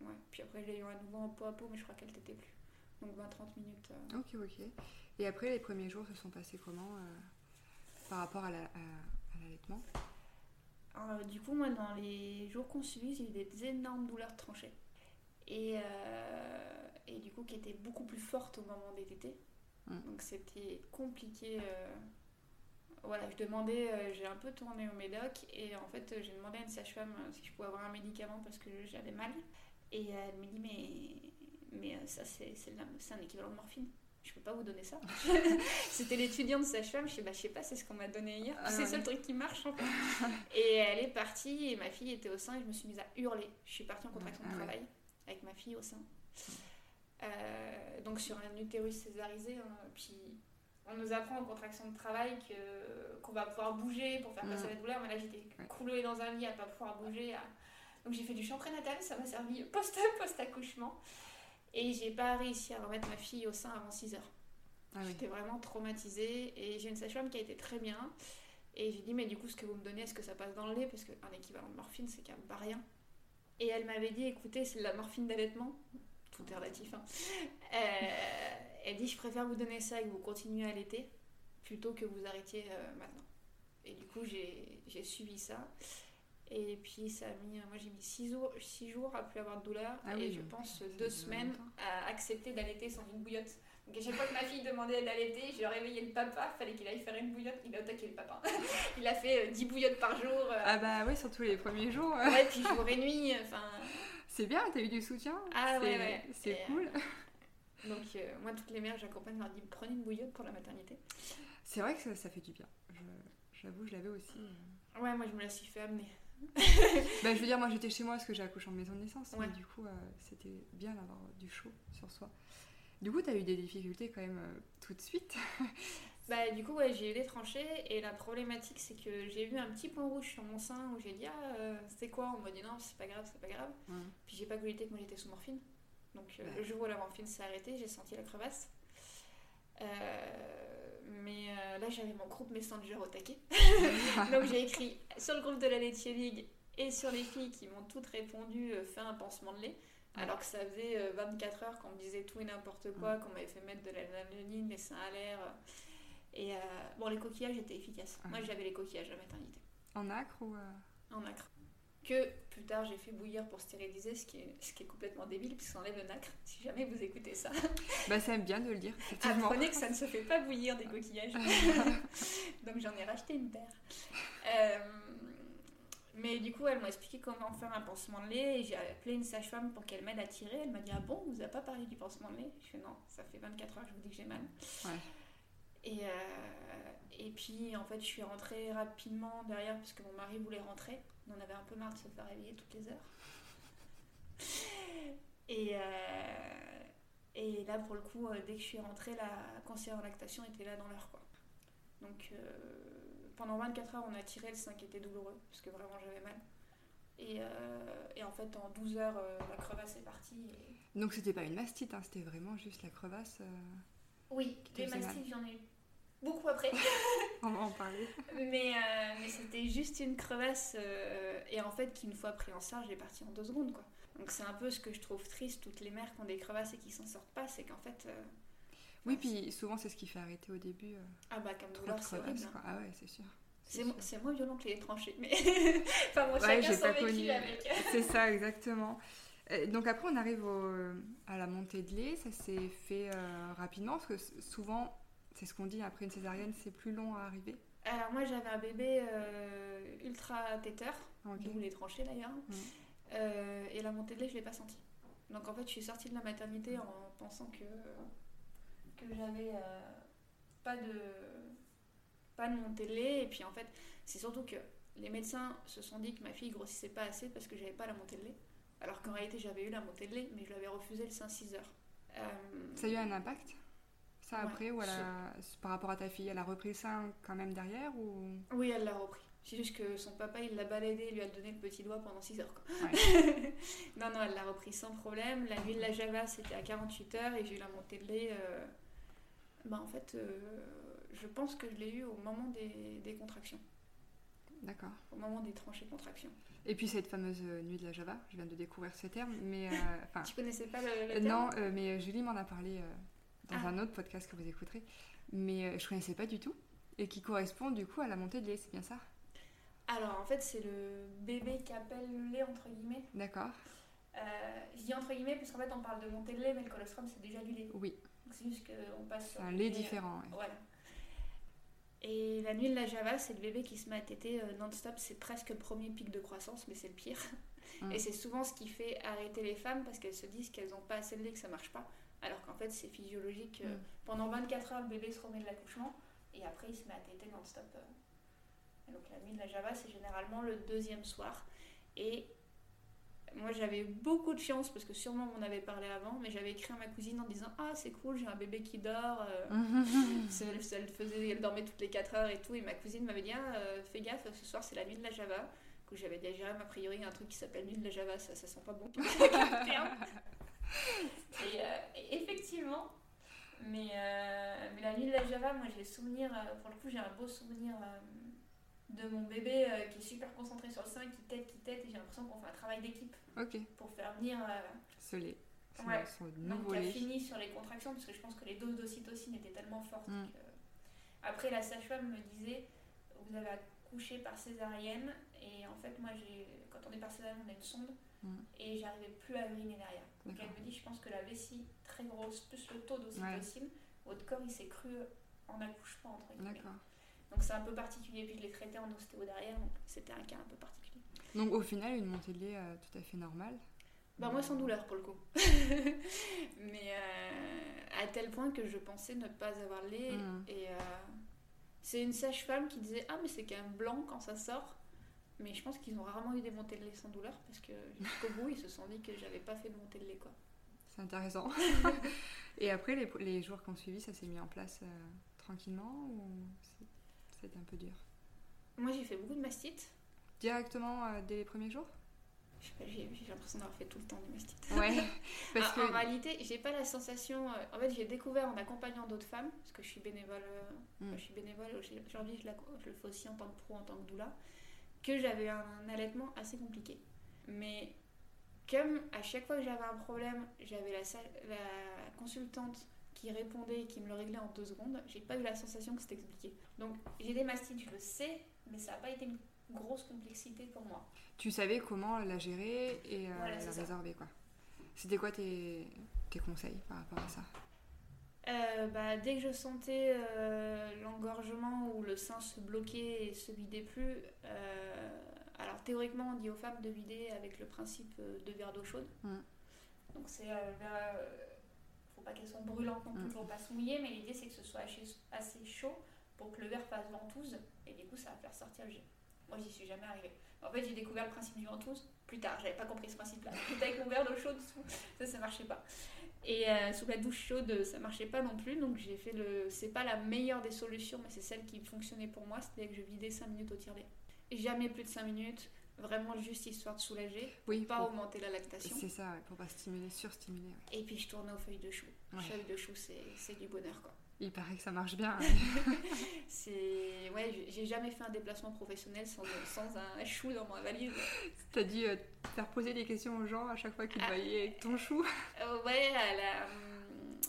Ouais. Puis après, j'ai eu à nouveau en peau à peau, mais je crois qu'elle t'était plus. Donc 20-30 minutes. Euh. Ok, ok. Et après, les premiers jours se sont passés comment euh, par rapport à l'allaitement? La, Du coup, moi, dans les jours qu'on suivit, j'ai eu des énormes douleurs de tranchées. Et, euh, et du coup, qui étaient beaucoup plus fortes au moment des tétés. Hum. Donc c'était compliqué voilà, je demandais, euh, j'ai un peu tourné au médoc et en fait j'ai demandé à une sage-femme euh, si je pouvais avoir un médicament parce que j'avais mal. Et elle me dit mais, mais euh, ça c'est, c'est, un équivalent de morphine. Je peux pas vous donner ça. C'était l'étudiante sage-femme, je sais, bah, je sais pas, c'est ce qu'on m'a donné hier. Ah c'est le seul truc qui marche en fait. et elle est partie et ma fille était au sein et je me suis mise à hurler. Je suis partie en contraction de ah travail avec ma fille au sein. donc sur un utérus césarisé, hein, puis on nous apprend en contraction de travail que, qu'on va pouvoir bouger pour faire passer mm. la douleur, mais là j'étais coulée dans un lit à pas pouvoir bouger. Donc j'ai fait du chant prénatal, ça m'a servi post, post-accouchement. Et j'ai pas réussi à remettre ma fille au sein avant 6 heures. Ah j'étais vraiment traumatisée et j'ai une sage-femme qui a été très bien. Et j'ai dit, mais du coup, ce que vous me donnez, est-ce que ça passe dans le lait? Parce qu'un équivalent de morphine, c'est quand même pas rien. Et elle m'avait dit, écoutez, c'est de la morphine d'allaitement. Tout est relatif. Hein. Euh, elle dit je préfère vous donner ça et que vous continuez à l'été plutôt que vous arrêtiez euh, maintenant. Et du coup j'ai suivi ça. Et puis ça a mis, moi j'ai mis 6 jours, six jours à plus avoir de douleur ah et je pense deux semaines à accepter d'allaiter sans une bouillotte. Donc à chaque fois que ma fille demandait d'allaiter, je réveillais le papa, fallait qu'il aille faire une bouillotte, il a attaqué le papa. il a fait 10 euh, bouillottes par jour. Euh. Ah bah oui, surtout les premiers jours. ouais, puis jour et nuit, enfin... C'est bien, t'as eu du soutien. Ah ouais, ouais. C'est cool. Donc, euh, moi, toutes les mères, j'accompagne, leur dis prenez une bouillotte pour la maternité. C'est vrai que ça, fait du bien. J'avoue, je, l'avais aussi. Euh. Ouais, moi, je me la suis fait amener. bah, je veux dire, moi, j'étais chez moi parce que j'ai accouché en maison de naissance. Ouais. Mais du coup, euh, c'était bien d'avoir du chaud sur soi. Du coup, tu as eu des difficultés quand même tout de suite? bah, du coup, ouais, j'ai eu des tranchées. Et la problématique, c'est que j'ai vu un petit point rouge sur mon sein où j'ai dit Ah, c'est quoi? On m'a dit Non, c'est pas grave, c'est pas grave. Puis j'ai pas cogité que moi j'étais sous morphine. Donc euh, le jour où la morphine s'est arrêtée, j'ai senti la crevasse. Euh, mais euh, là, j'avais mon groupe Messenger au taquet. Donc j'ai écrit sur le groupe de la Laitier League et sur les filles qui m'ont toutes répondu fais un pansement de lait. Alors que ça faisait 24 heures qu'on me disait tout et n'importe quoi, qu'on m'avait fait mettre de la lanoline, les seins à l'air. Et bon, les coquillages étaient efficaces. Moi, j'avais les coquillages à la maternité. En acre ou En acre que plus tard j'ai fait bouillir pour stériliser, ce qui est, ce qui est complètement débile puisque ça enlève le nacre, si jamais vous écoutez ça. Bah c'est bien de le dire. Apprenez que ça ne se fait pas bouillir des coquillages. Donc j'en ai racheté une paire. Euh, mais du coup, elle m'a expliqué comment faire un pansement de lait et j'ai appelé une sage-femme pour qu'elle m'aide à tirer. Elle m'a dit Ah bon, vous n'avez pas parlé du pansement de lait? Je fais Non, ça fait 24 heures que je vous dis que j'ai mal. Ouais. Et, euh, et puis en fait, je suis rentrée rapidement derrière parce que mon mari voulait rentrer. On en avait un peu marre de se faire réveiller toutes les heures. Et, euh, et là, pour le coup, euh, dès que je suis rentrée, la conseillère en lactation était là dans l'heure. Quoi. Donc euh, pendant 24 heures, on a tiré, le sein qui était douloureux, parce que vraiment j'avais mal. Et, et, en fait, en 12 heures, la crevasse est partie. Donc c'était pas une mastite, hein, c'était vraiment juste la crevasse Oui, des mastites, j'en ai eu beaucoup après. On va en parler. mais, euh, mais c'était juste une crevasse euh, et en fait qu'une fois pris en charge, est parti en deux secondes quoi. Donc c'est un peu ce que je trouve triste, toutes les mères qui ont des crevasses et qui s'en sortent pas, c'est qu'en fait... Euh, oui, puis souvent c'est ce qui fait arrêter au début. ah bah comme douleur, c'est horrible. Hein. Ah ouais, c'est sûr. C'est moins violent que les tranchées, mais enfin moi ouais, chacun son vécu avec. c'est ça, exactement. Donc après, on arrive à la montée de lait. Ça s'est fait rapidement parce que souvent, c'est ce qu'on dit, après une césarienne, c'est plus long à arriver Alors moi j'avais un bébé euh, ultra têteur, d'où les tranchées d'ailleurs, euh, et la montée de lait je ne l'ai pas sentie. Donc en fait je suis sortie de la maternité en pensant que, que j'avais euh, pas, de, pas de montée de lait, et puis en fait c'est surtout que les médecins se sont dit que ma fille grossissait pas assez parce que j'avais pas la montée de lait. Alors qu'en réalité, j'avais eu la montée de lait, mais je l'avais refusé le sein 6 heures. Ça a eu un impact? Ça Ouais, après ou elle a- par rapport à ta fille, elle a repris sein quand même derrière ou? Oui, elle l'a repris. C'est juste que son papa, il l'a baladé, il lui a donné le petit doigt pendant 6 heures. Quoi. Ouais. non, non, elle l'a repris sans problème. La nuit de la Java, c'était à 48 heures et j'ai eu la montée de lait. euh, Bah, en fait, euh, je pense que je l'ai eu au moment des, des contractions, D'accord. au moment des tranchées contractions. Et puis cette fameuse euh, nuit de la Java, je viens de découvrir ce terme, mais euh, Tu connaissais pas le, le terme? non, euh, mais Julie m'en a parlé dans Ah. un autre podcast que vous écouterez, mais euh, je connaissais pas du tout et qui correspond du coup à la montée de lait, c'est bien ça? Alors, en fait, c'est le bébé qui appelle le lait, entre guillemets. D'accord. Euh, je dis entre guillemets parce qu'en fait, on parle de montée de lait, mais le colostrum, c'est déjà du lait. Oui, C'est juste qu'on passe sur un lait euh, différent. ouais. Voilà. Et la nuit de la Java, c'est le bébé qui se met à téter euh, non-stop. C'est presque le premier pic de croissance, mais c'est le pire. Mm. Et c'est souvent ce qui fait arrêter les femmes parce qu'elles se disent qu'elles n'ont pas assez de lait, que ça marche pas. Alors qu'en fait, c'est physiologique. euh, Mm. Pendant 24 heures, le bébé se remet de l'accouchement et après, il se met à téter non-stop. euh. Donc, la nuit de la Java, c'est généralement le deuxième soir. Et moi, j'avais beaucoup de chance parce que sûrement on en avait parlé avant, mais j'avais écrit à ma cousine en disant Ah, c'est cool, j'ai un bébé qui dort. euh, Elle, elle faisait, elle dormait toutes les 4 heures et tout. Et ma cousine m'avait dit Ah, euh, Fais gaffe, ce soir c'est la nuit de la Java. Que j'avais dit à Jérôme, a priori, il y a un truc qui s'appelle nuit de la Java, ça, ça sent pas bon. et, euh, effectivement, mais, euh, mais la nuit de la Java, moi j'ai souvenir, euh, pour le coup, j'ai un beau souvenir de mon bébé qui est super concentré sur le sein, qui tête, qui tête, et j'ai l'impression qu'on fait un travail d'équipe pour faire venir. ce lait. Ouais. donc, lait. fini sur les contractions parce que je pense que les doses d'ocytocine étaient tellement fortes Mm. que... Après, la sage-femme me disait vous avez accouché par césarienne et en fait, moi, j'ai quand on est par césarienne, on a une sonde Mm. et j'arrivais plus à uriner derrière. Donc elle me dit je pense que la vessie très grosse plus le taux d'ocytocine, votre corps il s'est cru en accouchement entre guillemets. Donc c'est un peu particulier. Puis je l'ai traité en ostéo derrière, donc c'était un cas un peu particulier. Donc au final, une montée de lait euh, tout à fait normale. Bah moi sans douleur pour le coup. Mais euh, à tel point que je pensais ne pas avoir le lait. Mm. Et euh, c'est une sage-femme qui disait Ah mais c'est quand même blanc quand ça sort. Mais je pense qu'ils ont rarement eu des montées de lait sans douleur parce que jusqu'au bout ils se sont dit que j'avais pas fait de montée de lait quoi. C'est intéressant. Et après, les, les jours qui ont suivi, ça s'est mis en place euh, tranquillement ou c'était un peu dur? Moi j'ai fait beaucoup de mastite. Directement euh, dès les premiers jours? Je sais pas, j'ai j'ai l'impression d'avoir fait tout le temps du mastite. Ouais. Parce Ah, que. En réalité, j'ai pas la sensation. euh, En fait, j'ai découvert en accompagnant d'autres femmes, parce que je suis bénévole. Mm. Je suis bénévole aujourd'hui, je, je le fais aussi en tant que pro, en tant que doula, que j'avais un, allaitement assez compliqué. Mais comme à chaque fois que j'avais un problème, j'avais la, consultante qui répondait et qui me le réglait en deux secondes, j'ai pas eu la sensation que c'était expliqué. Donc j'ai des mastites, je le sais, mais ça n'a pas été une grosse complexité pour moi. Tu savais comment la gérer et euh, Voilà, la résorber, quoi. C'était quoi tes, tes conseils par rapport à ça? Euh, bah, dès que je sentais euh, l'engorgement ou le sein se bloquer et se vidait plus, euh, alors théoriquement on dit aux femmes de vider avec le principe de verre d'eau chaude. Mm. Donc c'est faut pas qu'elles soient brûlantes non plus Mm. pour pas se mouiller, mais l'idée c'est que ce soit assez, chaud pour que le verre fasse ventouse et du coup ça va faire sortir le jet. Moi j'y suis jamais arrivée. En fait j'ai découvert le principe du ventouse plus tard, j'avais pas compris ce principe-là. J'étais avec mon verre d'eau chaude ça ça marchait pas. Et euh, sous la douche chaude, ça marchait pas non plus, donc j'ai fait le. C'est pas la meilleure des solutions, mais c'est celle qui fonctionnait pour moi, c'était que je vidais 5 minutes au tire-lait. Jamais plus de 5 minutes, vraiment juste histoire de soulager, Oui, pas pour- augmenter la lactation. c'est ça, ouais, pour pas stimuler, surstimuler. ouais. Et puis je tournais aux feuilles de chou. Ouais. Feuilles de chou, c'est du bonheur quoi. Il paraît que ça marche bien. C'est. Ouais, j'ai- jamais fait un déplacement professionnel sans, sans un chou dans ma valise. T'as dû euh, faire poser des questions aux gens à chaque fois qu'ils te Ah. voyaient avec ton chou. Euh, ouais, la, hum,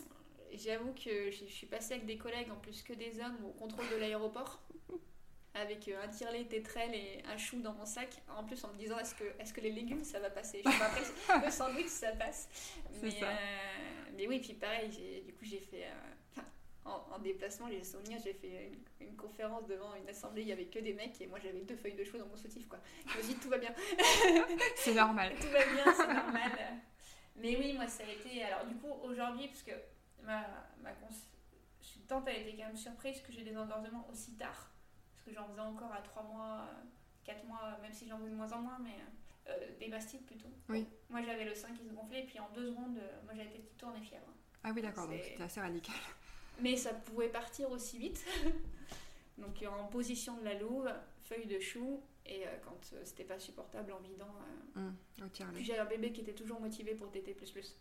j'avoue que je suis passée avec des collègues, en plus que des hommes, au contrôle de l'aéroport, avec euh, un tire-lait tétrel et un chou dans mon sac. En plus, en me disant est-ce que, est que les légumes ça va passer? Je sais pas, après, le sandwich ça passe. Mais, ça. euh, mais oui, puis pareil, du coup, j'ai fait. En, en déplacement, j'ai souvenir, j'ai fait une, une conférence devant une assemblée, il y avait que des mecs et moi j'avais deux feuilles de chou dans mon soutif quoi. Je me dis tout va bien. C'est normal. Tout va bien, c'est normal. Mais oui, moi, ça a été. Alors, du coup, aujourd'hui, parce que ma, ma consultante, elle était quand même surprise que j'ai des engorgements aussi tard. Parce que j'en faisais encore à 3 mois, 4 mois, même si j'en faisais de moins en moins. Mais... Euh, des mastites plutôt. Oui. Moi j'avais le sein qui se gonflait, et puis en deux secondes, euh, moi j'avais des petites tournées fièvre. Ah oui, d'accord, donc c'était assez radical. Mais ça pouvait partir aussi vite. Donc en position de la louve, feuille de chou, et euh, quand euh, c'était pas supportable en vidant. euh, tir Puis j'avais un bébé qui était toujours motivé pour plus.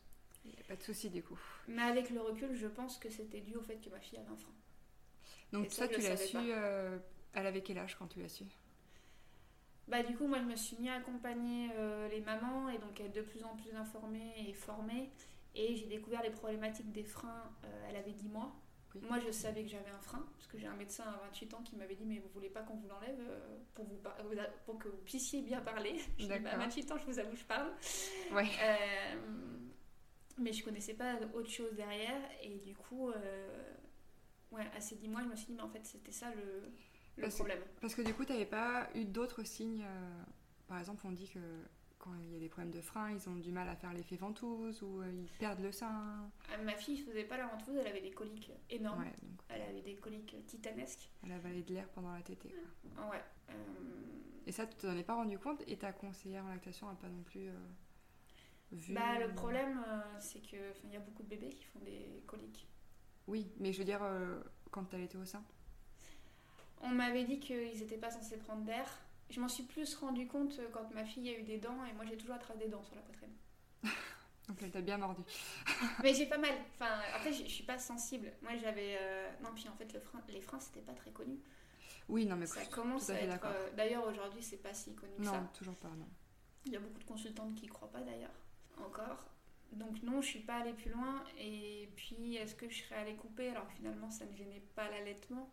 Il n'y a pas de souci du coup. Mais avec le recul, je pense que c'était dû au fait que ma fille avait un frein. Donc Et ça, tu l'as su, euh, elle avait quel âge quand tu l'as su? Bah du coup, moi je me suis mis à accompagner euh, les mamans et donc être de plus en plus informée et formée. Et j'ai découvert les problématiques des freins, euh, elle avait 10 mois. Oui. Moi je savais que j'avais un frein, parce que j'ai un médecin à 28 ans qui m'avait dit mais vous voulez pas qu'on vous l'enlève euh, pour, vous par- pour que vous puissiez bien parler. Je dis bah, à D'accord. 28 ans je vous avoue je parle. Ouais. Euh, mais je connaissais pas autre chose derrière et du coup, euh, ouais, à ces 10 mois je me suis dit mais en fait c'était ça le, le Parce que- problème. Parce que du coup, tu n'avais pas eu d'autres signes. euh, par exemple, on dit que quand il y a des problèmes de frein, ils ont du mal à faire l'effet ventouse ou euh, ils perdent le sein. Euh, Ma fille faisait pas la ventouse, elle avait des coliques énormes. Ouais, donc Elle avait des coliques titanesques. elle avalait de l'air pendant la tétée. quoi. Ouais. euh, Et ça, tu t'en es pas rendu compte et ta conseillère en lactation n'a pas non plus euh, vu. Bah, le problème, euh, c'est que il y a beaucoup de bébés qui font des coliques. Oui, mais je veux dire, euh, quand tu été au sein? On m'avait dit qu'ils n'étaient pas censés prendre d'air. Je m'en suis plus rendu compte quand ma fille a eu des dents et moi j'ai toujours attrapé des dents sur la poitrine. Donc elle t'a bien mordu. Mais j'ai pas mal. Enfin, après, je suis pas sensible. Moi j'avais. euh, Non, puis en fait, le frein, les freins c'était pas très connu. Oui, non, mais Ça commence à être. euh, D'ailleurs, aujourd'hui, c'est pas si connu que Non, ça. toujours pas, non. Il y a beaucoup de consultantes qui y croient pas d'ailleurs, encore. Donc non, je suis pas allée plus loin. Et puis, est-ce que je serais allée couper? Alors finalement, ça ne gênait pas l'allaitement.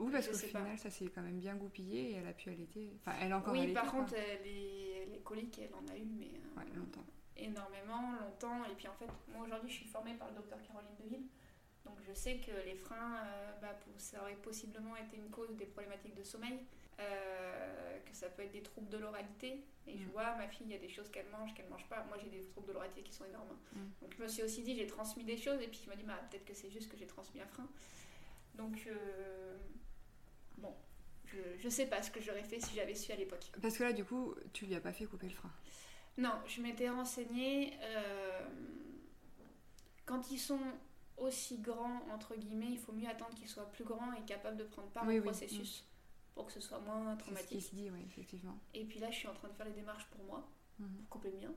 Oui, parce qu'au sais pas. final, ça s'est quand même bien goupillé et elle a pu allaiter. Enfin, elle a encore oui, allaité. par contre, euh, les, les coliques, elle en a eu, mais euh, Ouais, longtemps. énormément, longtemps. Et puis en fait, moi aujourd'hui, je suis formée par le docteur Caroline Deville. Donc je sais que les freins, euh, bah, ça aurait possiblement été une cause des problématiques de sommeil, euh, que ça peut être des troubles de l'oralité. Et je Mm. vois, ma fille, il y a des choses qu'elle mange, qu'elle mange pas. Moi, j'ai des troubles de l'oralité qui sont énormes. Mm. Donc je me suis aussi dit, j'ai transmis des choses, et puis je me dis, bah, peut-être que c'est juste que j'ai transmis un frein. Donc, euh, bon, je, je sais pas ce que j'aurais fait si j'avais su à l'époque. Parce que là, du coup, tu lui as pas fait couper le frein. Non, je m'étais renseignée. euh, quand ils sont aussi grands, entre guillemets, il faut mieux attendre qu'ils soient plus grands et capables de prendre part Oui, au oui, processus pour que ce soit moins C'est ce traumatique. se dit, oui, effectivement. Et puis là, je suis en train de faire les démarches pour moi, Mhm, pour couper le mien.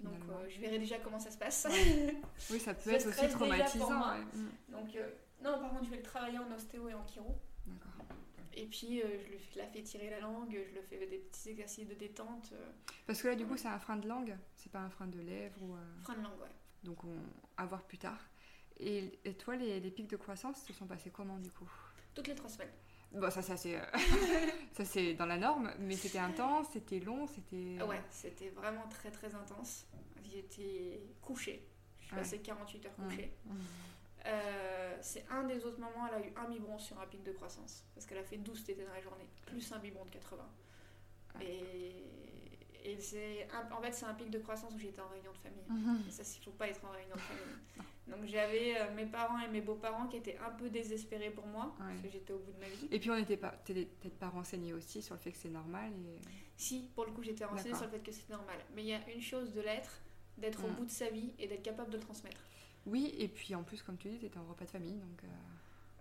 Donc euh, je verrai déjà comment ça se passe. Ouais. Oui, ça peut être aussi traumatisant. ouais. Mhm. Donc euh, non, par contre, je vais le travailler en ostéo et en chiro. D'accord. Et puis euh, je, lui, je la fais tirer la langue, je le fais des petits exercices de détente. euh, Parce que là, du coup, c'est un frein de langue, c'est pas un frein de lèvres ou. euh, frein de langue, ouais. Donc, on... à voir plus tard. Et, et toi, les, les pics de croissance se sont passés comment du coup? Toutes les trois semaines. Bon, ça, ça c'est, ça c'est dans la norme, mais c'était intense, c'était long, c'était. Ouais, c'était vraiment très très intense. J'étais couchée. Je suis Ouais. passée 48 heures Mhm. couchée. Mhm. Euh, c'est un des autres moments, elle a eu un biberon sur un pic de croissance. Parce qu'elle a fait 12 tétés dans la journée, plus un biberon de 80. Ouais. Et, et c'est en fait, c'est un pic de croissance où j'étais en réunion de famille. Mhm. Et ça, il faut pas être en réunion de famille. Donc j'avais euh, mes parents et mes beaux-parents qui étaient un peu désespérés pour moi, parce que j'étais au bout de ma vie. Et puis, on n'était pas, peut-être pas renseigné aussi sur le fait que c'est normal. Et... Si, pour le coup, j'étais renseignée sur le fait que c'était normal. Mais il y a une chose de l'être, d'être au Mm. bout de sa vie et d'être capable de le transmettre. Oui, et puis en plus, comme tu dis, t'étais en repas de famille, donc euh,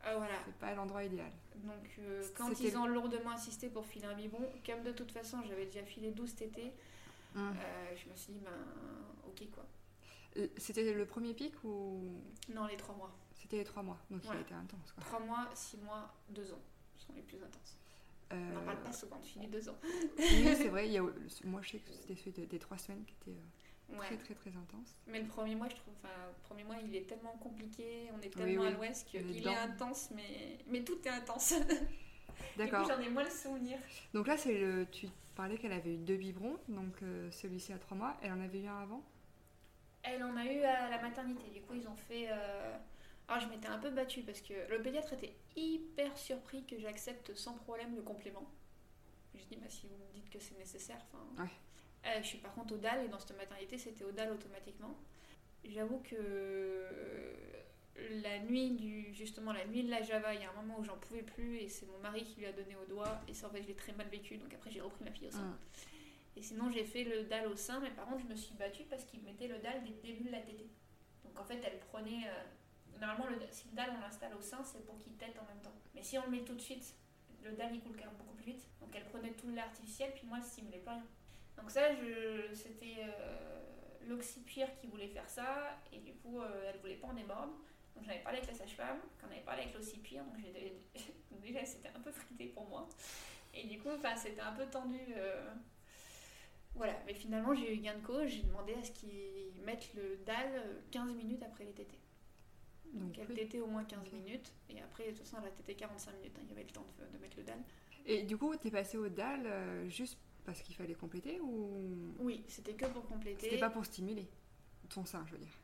Ah, voilà. c'est pas l'endroit idéal. Donc euh, quand C'était- ils ont lourdement insisté pour filer un biberon, comme de toute façon j'avais déjà filé 12 tétés, Mhm. euh, je me suis dit, ben ok quoi. Euh, C'était le premier pic ou? Non, les 3 mois. c'était les trois mois Donc, il a Ouais. été intense. Quoi. 3 mois, 6 mois, 2 ans sont les plus intenses. On n'en parle pas souvent de filer 2 ans. Oui, c'est vrai. Il y a... Moi, je sais que c'était celui de- des trois semaines qui était euh, Ouais. très, très, très intense. Mais le premier mois, je trouve, enfin, le premier mois, il est tellement compliqué, on est Oui, tellement oui. à l'ouest qu'il est intense, mais, mais tout est intense. D'accord. j'en ai moins le souvenir. Donc là, c'est le. Tu parlais qu'elle avait eu deux biberons, donc euh, celui-ci à trois mois. Elle en avait eu un avant? Elle en a eu à la maternité. Du coup, ils ont fait. euh, Alors, je m'étais un peu battue parce que le pédiatre était hyper surpris que j'accepte sans problème le complément. Je dis, bah, si vous me dites que c'est nécessaire. Enfin. Ouais. Euh, je suis par contre au DAL et dans cette maternité, c'était au DAL automatiquement. J'avoue que euh, la nuit du justement la nuit de la Java, il y a un moment où j'en pouvais plus et c'est mon mari qui lui a donné au doigt et ça en fait je l'ai très mal vécu donc après j'ai repris ma fille au sein. Hum. Et sinon, j'ai fait le dalle au sein, mais par contre, je me suis battue parce qu'il mettait le dalle dès le début de la tétée. Donc en fait, elle prenait. euh, normalement, le, si le dalle on l'installe au sein, c'est pour qu'il tète en même temps. Mais si on le met tout de suite, le dalle il coule quand même beaucoup plus vite. Donc elle prenait tout l'artificiel, puis moi, elle stimulait pas rien. Donc ça, c'était euh, l'oxypire qui voulait faire ça, et du coup, euh, elle voulait pas en démordre. Donc j'en avais parlé avec la sage-femme, qu'on avait parlé avec l'oxypire, donc déjà c'était un peu frité pour moi. Et du coup, enfin, c'était un peu tendu. euh, Voilà, mais finalement j'ai eu gain de cause, j'ai demandé à ce qu'ils mettent le dalle euh, 15 minutes après les tétés. Donc, elle tétait au moins 15 Ok. minutes, et après de toute façon elle a tété 45 minutes, hein, il y avait le temps de, de mettre le dalle. Et du coup, t'es passé au dalle euh, juste parce qu'il fallait compléter ou? Oui, c'était que pour compléter. c'était pas pour stimuler ton sein, je veux dire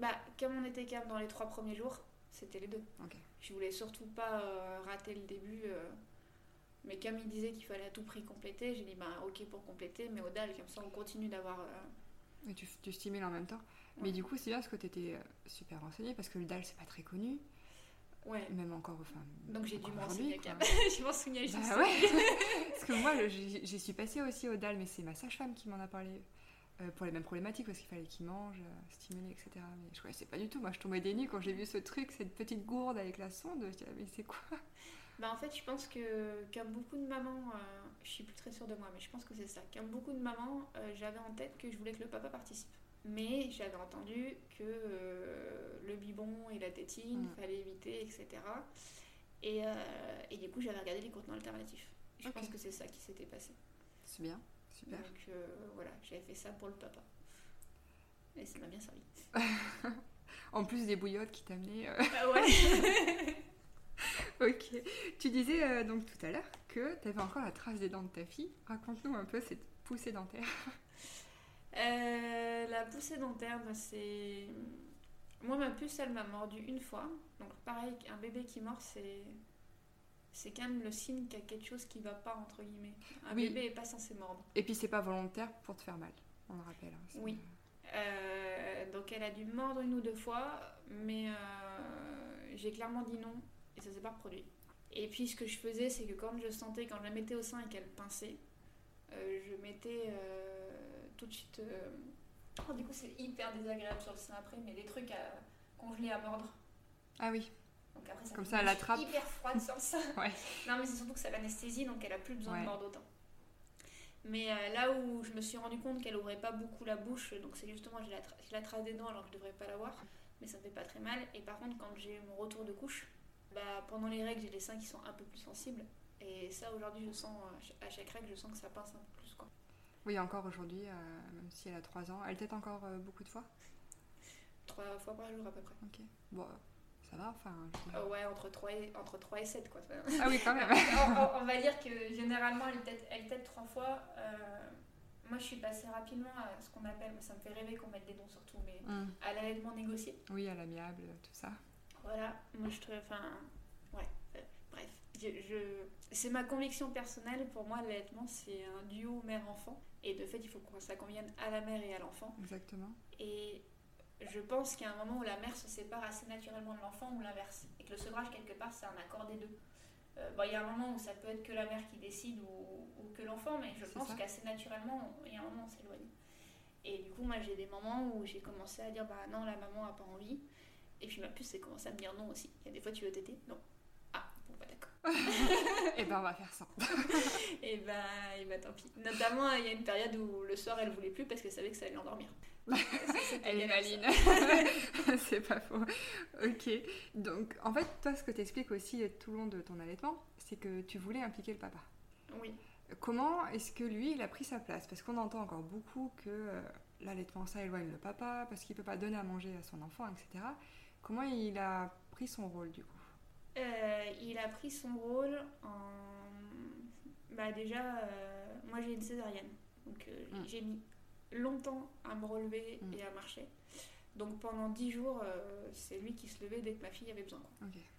Bah, comme on était calme dans les trois premiers jours, c'était les deux. Ok. Je voulais surtout pas euh, rater le début. euh, mais comme il disait qu'il fallait à tout prix compléter, j'ai dit bah ok pour compléter, mais au dalle, comme ça on continue d'avoir. euh, Et tu, tu stimules en même temps. Ouais. Mais du coup, c'est bien parce que t'étais super renseigné? Parce que le dalle, c'est pas très connu. Ouais. Même encore, enfin. Donc j'ai dû m'en renseigner quand même. je m'en souviens juste. Bah ouais Parce que moi, j'y suis passée aussi au dalle, mais c'est ma sage-femme qui m'en a parlé. euh, pour les mêmes problématiques, parce qu'il fallait qu'il mange, euh, stimuler, etc. Mais je connaissais pas du tout. Moi, je tombais des nues quand j'ai vu ce truc, cette petite gourde avec la sonde. Je disais, mais c'est quoi? Bah en fait, je pense que comme beaucoup de mamans, euh, je suis plus très sûre de moi, mais je pense que c'est ça. Comme beaucoup de mamans, euh, j'avais en tête que je voulais que le papa participe. Mais j'avais entendu que euh, le biberon et la tétine, Mm. fallait éviter, etc. Et, euh, et du coup, j'avais regardé les contenants alternatifs. Je pense que c'est ça qui s'était passé. C'est bien, super. Donc euh, voilà, j'avais fait ça pour le papa. Et ça m'a bien servi. En plus des bouillottes qui t'amenaient. Ah ouais Ok. Tu disais donc tout à l'heure que tu avais encore la trace des dents de ta fille. Raconte-nous un peu cette poussée dentaire. Euh, la poussée dentaire, bah, c'est. Moi, ma puce, elle m'a mordu une fois. Donc, pareil, un bébé qui mord, c'est. C'est quand même le signe qu'il y a quelque chose qui va pas, entre guillemets. Un Oui. bébé est pas censé mordre. Et puis c'est pas volontaire pour te faire mal, on le rappelle. hein, Oui. Euh, donc, elle a dû mordre une ou deux fois, mais euh, j'ai clairement dit non et ça s'est pas reproduit. Et puis, ce que je faisais, c'est que quand je sentais, quand je la mettais au sein et qu'elle pinçait, je mettais tout de suite. euh, oh, du coup, c'est hyper désagréable sur le sein après, mais des trucs à congeler à mordre. Ah oui, Donc après, ça Comme ça, elle attrape. hyper froide sur le sein. Ouais. Non, mais c'est surtout que ça l'anesthésie, donc elle a plus besoin Ouais. de mordre autant. Mais euh, là où je me suis rendu compte qu'elle ouvrait pas beaucoup la bouche, donc c'est justement j'ai la, tra- j'ai la trace des dents alors que je devrais pas l'avoir, mais ça me fait pas très mal. Et par contre, quand j'ai mon retour de couche, bah, pendant les règles, j'ai les seins qui sont un peu plus sensibles. Et ça, aujourd'hui, je sens, euh, à chaque- à chaque règle, je sens que ça pince un peu plus. Oui, encore aujourd'hui, euh, même si elle a 3 ans, elle tète encore euh, beaucoup de fois? Trois fois par jour à peu près. Ok. Bon, euh, ça va, enfin. je ouais, entre 3 et, entre 3 et 7 quoi. Ah oui, quand même. on, on- on va dire que généralement elle tète, elle tète trois fois. Euh, moi je suis passée rapidement à ce qu'on appelle, ça me fait rêver qu'on mette des dons surtout, mais Hum. à l'allaitement négocié. Oui, à l'amiable, tout ça. Voilà, moi je trouve, enfin, ouais. Je, je- c'est ma conviction personnelle, pour moi l'allaitement c'est un duo mère-enfant. Et de fait il faut que ça convienne à la mère et à l'enfant. Exactement. Et je pense qu'il y a un moment où la mère se sépare assez naturellement de l'enfant ou l'inverse. Et que le sevrage, quelque part, c'est un accord des deux. Euh, bon, il y a un moment où ça peut être que la mère qui décide ou, ou que l'enfant, mais je pense qu'assez naturellement, il y a un moment, on s'éloigne. Et du coup, moi, j'ai des moments où j'ai commencé à dire, bah non, la maman a pas envie. Et puis ma puce, c'est commencé à me dire non aussi. Il y a des fois, tu veux téter Non. Ah, bon, bah d'accord. Et ben, on va faire ça. Et bah, et bah tant pis. Notamment, il y a une période où le soir, elle voulait plus parce qu'elle savait que ça allait l'endormir. Elle est maline. c'est pas faux. Ok. Donc, en fait, toi, ce que tu expliques aussi tout le long de ton allaitement, c'est que tu voulais impliquer le papa. Oui. Comment est-ce que lui, il a pris sa place? Parce qu'on entend encore beaucoup que euh, l'allaitement, ça éloigne le papa, parce qu'il peut pas donner à manger à son enfant, etc. Comment il a pris son rôle, du coup? Euh, il a pris son rôle en. Bah, déjà, euh, moi j'ai une césarienne. Donc euh, Mm. j'ai mis longtemps à me relever Mm. et à marcher. Donc pendant 10 jours, euh, c'est lui qui se levait dès que ma fille avait besoin.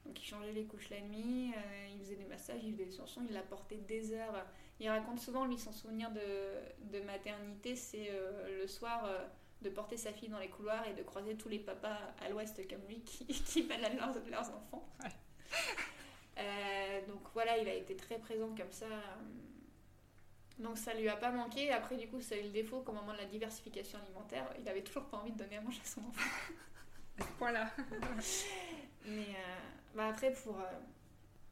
Donc il changeait les couches la nuit, euh, il faisait des massages, il faisait des chansons, il la portait des heures. Il raconte souvent, lui, son souvenir de, de maternité, c'est euh, le soir euh, de porter sa fille dans les couloirs et de croiser tous les papas à l'ouest comme lui qui, qui baladent leurs, leurs enfants. Ouais. Euh, donc voilà, il a été très présent comme ça. Donc ça lui a pas manqué. Après, du coup, ça a eu le défaut qu'au moment de la diversification alimentaire, il avait toujours pas envie de donner à manger à son enfant. voilà. Mais euh, bah après, pour, euh,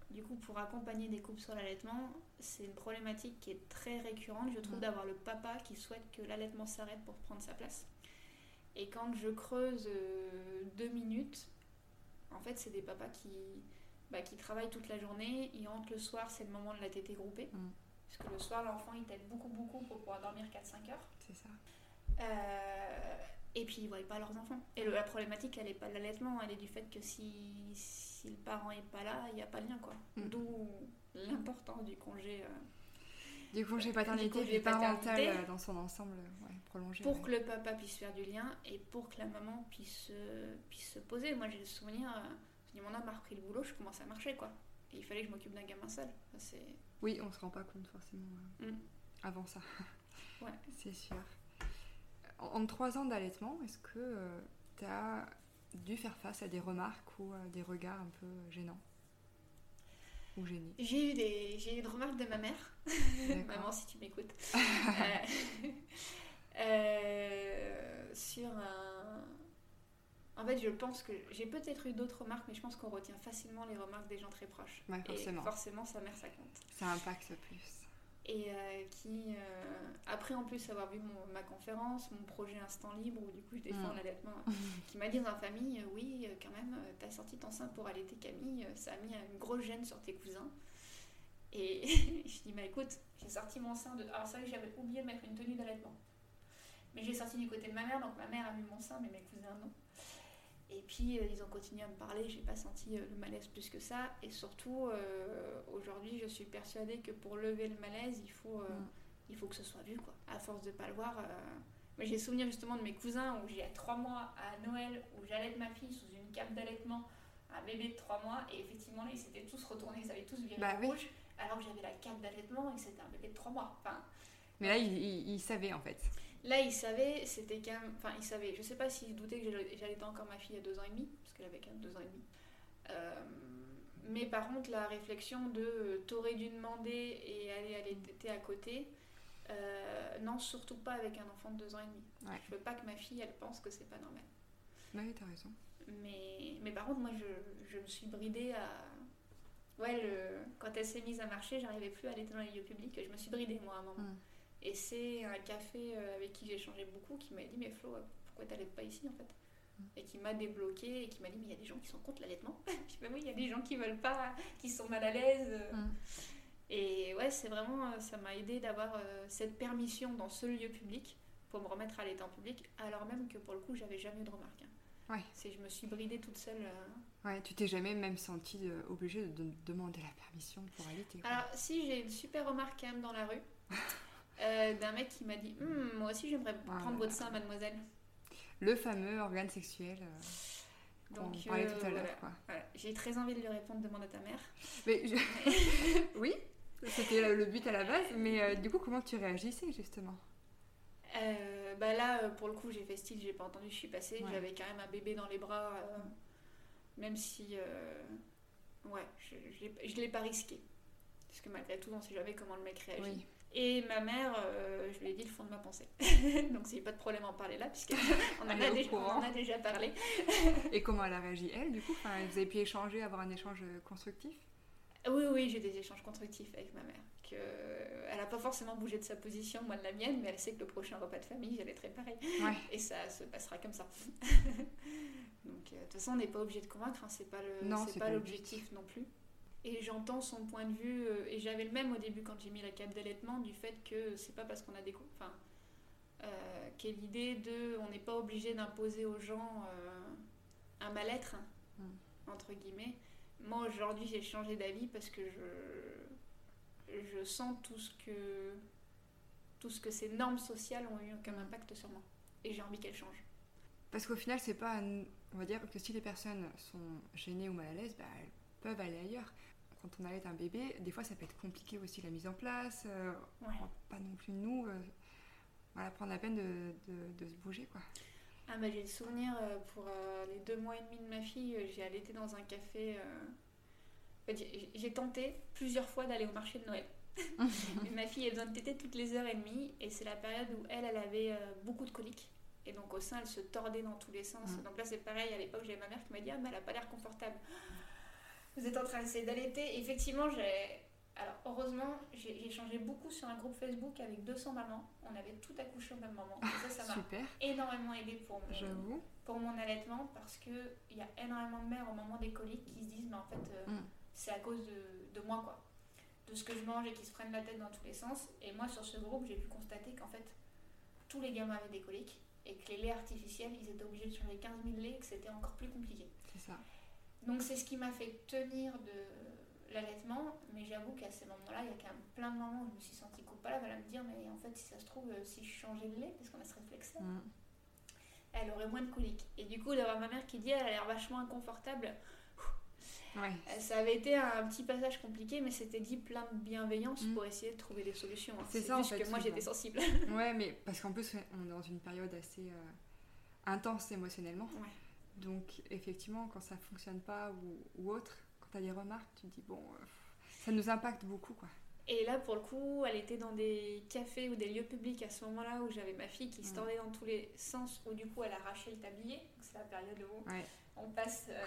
du coup, pour accompagner des couples sur l'allaitement, c'est une problématique qui est très récurrente, je trouve, Mm. d'avoir le papa qui souhaite que l'allaitement s'arrête pour prendre sa place. Et quand je creuse euh, deux minutes, en fait, c'est des papas qui, bah, qui travaillent toute la journée, ils rentrent le soir, c'est le moment de la tétée groupée. Mm. Parce que le soir, l'enfant, il t'aide beaucoup, beaucoup pour pouvoir dormir 4-5 heures. C'est ça. Euh, et puis ils ne voient pas leurs enfants. Et le- la problématique, elle n'est pas de l'allaitement, elle est du fait que si, si le parent n'est pas là, il n'y a pas de lien. quoi. Mm. D'où l'importance du congé. euh, Du congé Du paternité, puis parental euh, dans son ensemble ouais, prolongé. pour ouais. que le papa puisse faire du lien et pour que la maman puisse, euh, puisse se poser. Moi j'ai le souvenir, euh, dis mon homme a repris le boulot, je commence à marcher quoi. Et il fallait que je m'occupe d'un gamin seul. Ça. Oui, on se rend pas compte forcément euh, Mm. avant ça. Ouais. C'est sûr. En, trois ans d'allaitement, est-ce que tu as dû faire face à des remarques ou à des regards un peu gênants Ou gênés J'ai eu des, j'ai eu une remarque de ma mère. Maman, si tu m'écoutes. Euh, euh, sur un. En fait, je pense que j'ai peut-être eu d'autres remarques, mais je pense qu'on retient facilement les remarques des gens très proches. Ouais, Et forcément. forcément, sa mère, ça compte. Ça impacte plus. Et euh, qui, euh, après en plus avoir vu mon- ma conférence, mon projet Instant Libre, où du coup je défends Mm. l'allaitement, qui m'a dit dans la famille, euh, oui, euh, quand même, euh, t'as sorti ton sein pour allaiter Camille, euh, ça a mis une grosse gêne sur tes cousins. Et je dis, bah écoute, j'ai sorti mon sein de... Alors ça, j'avais oublié de mettre une tenue d'allaitement. Mais j'ai sorti du côté de ma mère, donc ma mère a vu mon sein, mais mes cousins non. Et puis euh, ils ont continué à me parler, j'ai pas senti euh, le malaise plus que ça. Et surtout, euh, aujourd'hui, je suis persuadée que pour lever le malaise, il faut, Mm. il faut que ce soit vu, quoi. À force de pas le voir. Moi, j'ai souvenir justement de mes cousins où j'ai 3 mois à Noël, où j'allaite ma fille sous une cape d'allaitement, un bébé de 3 mois, et effectivement, là, ils s'étaient tous retournés, ils avaient tous viré Bah oui. rouge, alors que j'avais la cape d'allaitement et que c'était un bébé de 3 mois. Enfin, Mais là, il, il- il savait en fait. Là, il savait, c'était quand même. Enfin, il savait. Je sais pas s'il doutait que j'allais- encore ma fille à deux ans et demi, parce qu'elle avait quand même deux ans et demi. Euh, mais par contre, la réflexion de euh, t'aurais dû demander et aller allaiter à côté, euh, non, surtout pas avec un enfant de deux ans et demi. Ouais. Je veux pas que ma fille, elle pense que c'est pas normal. Oui, t'as raison. Mais, mais par contre, moi, je, je me suis bridée à. Ouais, le... quand elle s'est mise à marcher, j'arrivais plus à allaiter dans les lieux publics. Je me suis bridée, moi, à un moment. Mm. Et c'est un café euh, avec qui j'ai échangé beaucoup qui m'a dit Mais Flo, euh, pourquoi t'allaites pas ici en fait? Mm. Et qui m'a débloqué et qui m'a dit Mais il y a des gens qui sont contre l'allaitement. je dis Bah oui, il y a des gens qui veulent pas, qui sont mal à l'aise. euh. Mm. Et ouais, c'est vraiment, ça m'a aidé d'avoir cette permission dans ce lieu public pour me remettre à en public, alors même que pour le coup, j'avais jamais eu de remarques. hein. Ouais. C'est je me suis bridée toute seule. Ouais, tu t'es jamais même senti euh, obligée de, de- demander la permission pour allaiter. quoi. Alors, si j'ai une super remarque quand même dans la rue. euh, d'un mec qui m'a dit Hum, moi aussi j'aimerais Ah prendre votre sein mademoiselle Le fameux organe sexuel euh, Donc, on parlait euh, tout à l'heure. voilà. quoi. Voilà, j'ai très envie de lui répondre demande à ta mère. Mais je- oui, c'était le- but à la base, mais euh, du coup, comment tu réagissais justement? Euh, bah là, pour le coup, j'ai fait style, j'ai pas entendu, je suis passée. Ouais. J'avais quand même un bébé dans les bras, euh, même si. euh, ouais, je, je l'ai- je l'ai pas risqué. Parce que malgré tout, on sait jamais comment le mec réagit. Oui. Et ma mère, euh, je lui ai dit le fond de ma pensée. Donc, c'est pas de problème à en parler là, puisqu'on en, a déjà- on courant. en a déjà parlé. Et comment elle a réagi elle, du coup? Enfin, Vous avez pu échanger, avoir un échange euh, constructif? Oui, oui, j'ai des échanges constructifs avec ma mère. Que... Elle n'a pas forcément bougé de sa position, moi de la mienne, mais elle sait que le prochain repas de famille, j'allais très pareil. Ouais. Et ça se passera comme ça. Donc, euh, de toute façon, on n'est pas obligé de convaincre, hein, c'est Non, pas l'objectif non plus. Et j'entends son point de vue, euh, et j'avais le même au début quand j'ai mis la cape d'allaitement, du fait que c'est pas parce qu'on a des. Enfin, euh, qu'est l'idée de. On n'est pas obligé d'imposer aux gens euh, un mal-être, Mm. entre guillemets. Moi aujourd'hui j'ai changé d'avis parce que je, je sens tout ce que tout ce que ces normes sociales ont eu comme impact sur moi. Et j'ai envie qu'elles changent. Parce qu'au final, c'est pas. un- On va dire que si les personnes sont gênées ou mal à l'aise, bah, elles peuvent aller ailleurs. Quand on allait un bébé, des fois ça peut être compliqué aussi la mise en place. euh, Ouais. pas non plus nous. euh, voilà, prendre la peine de, de- de se bouger quoi. Ah bah j'ai le souvenir euh, pour les deux mois et demi de ma fille, j'ai allaité dans un café. j'ai- tenté plusieurs fois d'aller au marché de Noël. Mais ma fille a besoin de téter toutes les heures et demie et c'est la période où elle, elle avait beaucoup de coliques. Et donc au sein, elle se tordait dans tous les sens. Mm. Donc là, c'est pareil. À l'époque, j'avais ma mère qui m'a dit Ah, mais elle a pas l'air confortable. Vous êtes en train d'essayer d'allaiter. Effectivement, j'ai. Alors heureusement, j'ai échangé beaucoup sur un groupe Facebook avec 200 mamans. On avait tout accouché au même moment. Et ça, ça m'a énormément aidé pour mon, pour mon allaitement parce qu'il y a énormément de mères au moment des coliques qui se disent mais en fait euh, Mm. c'est à cause de, de moi quoi de ce que je mange et qui se prennent la tête dans tous les sens et moi sur ce groupe j'ai pu constater qu'en fait tous les gamins avaient des coliques et que les laits artificiels ils étaient obligés de changer 15 000 laits et que c'était encore plus compliqué C'est ça. Donc c'est ce qui m'a fait tenir de l'allaitement mais j'avoue qu'à ces moments là il y a quand même plein de moments où je me suis sentie coupable à me dire mais en fait si ça se trouve euh, si je changeais le lait parce qu'on a ce réflexe Mm. elle aurait moins de coliques. Et du coup, d'avoir ma mère qui dit elle a l'air vachement inconfortable, Ouais, euh, ça avait été un petit passage compliqué, mais c'était dit plein de bienveillance Mm. pour essayer de trouver des solutions. hein. C'est ça, en juste fait, que moi j'étais sensible. ouais, mais parce qu'en plus, on est dans une période assez euh, intense émotionnellement. Ouais. Donc, effectivement, quand ça fonctionne pas ou, ou autre, quand tu as des remarques, tu te dis, bon, euh, ça nous impacte beaucoup, quoi. Et là, pour le coup, elle était dans des cafés ou des lieux publics à ce moment-là où j'avais ma fille qui se tordait dans tous les sens, où du coup elle arrachait le tablier. C'est la période où Ouais. on passe. euh,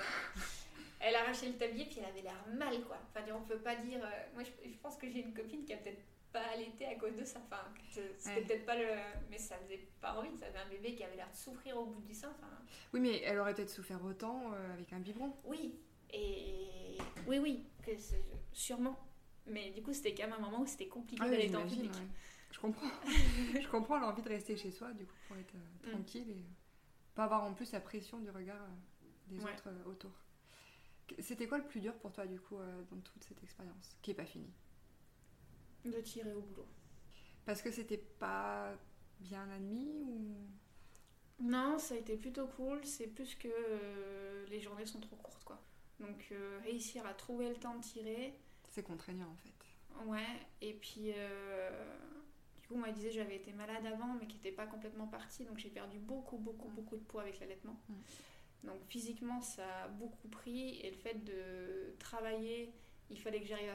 elle arrachait le tablier, puis elle avait l'air mal, quoi. Enfin, on peut pas dire. euh, Moi, je, je pense que j'ai une copine qui a peut-être pas allaité à cause de ça. Enfin, c'était Ouais. peut-être pas le. Mais ça faisait pas envie. Ça avait un bébé qui avait l'air de souffrir au bout du sein. Enfin, Oui, mais elle aurait peut-être souffert autant euh, avec un biberon. oui. Et. Oui, oui, que sûrement. Mais du coup, c'était quand même un moment où c'était compliqué Ah en j'imagine, public. ouais. Je comprends. je comprends l'envie de rester chez soi, du coup, pour être euh, Mm. tranquille et euh, pas avoir en plus la pression du regard euh, des Ouais. autres autour. C'était quoi le plus dur pour toi, du coup, dans toute cette expérience, qui est pas finie? De tirer au boulot. Parce que c'était pas bien admis ou? Non, ça a été plutôt cool. C'est plus que euh, les journées sont trop courtes, quoi. Donc, euh, réussir à trouver le temps de tirer. c'est contraignant en fait Ouais, et puis euh, du coup, moi, je disais j'avais été malade avant, mais qui n'était pas complètement partie, donc j'ai perdu beaucoup, beaucoup, beaucoup de poids avec l'allaitement. Donc physiquement, ça a beaucoup pris, et le fait de travailler, il fallait que j'arrive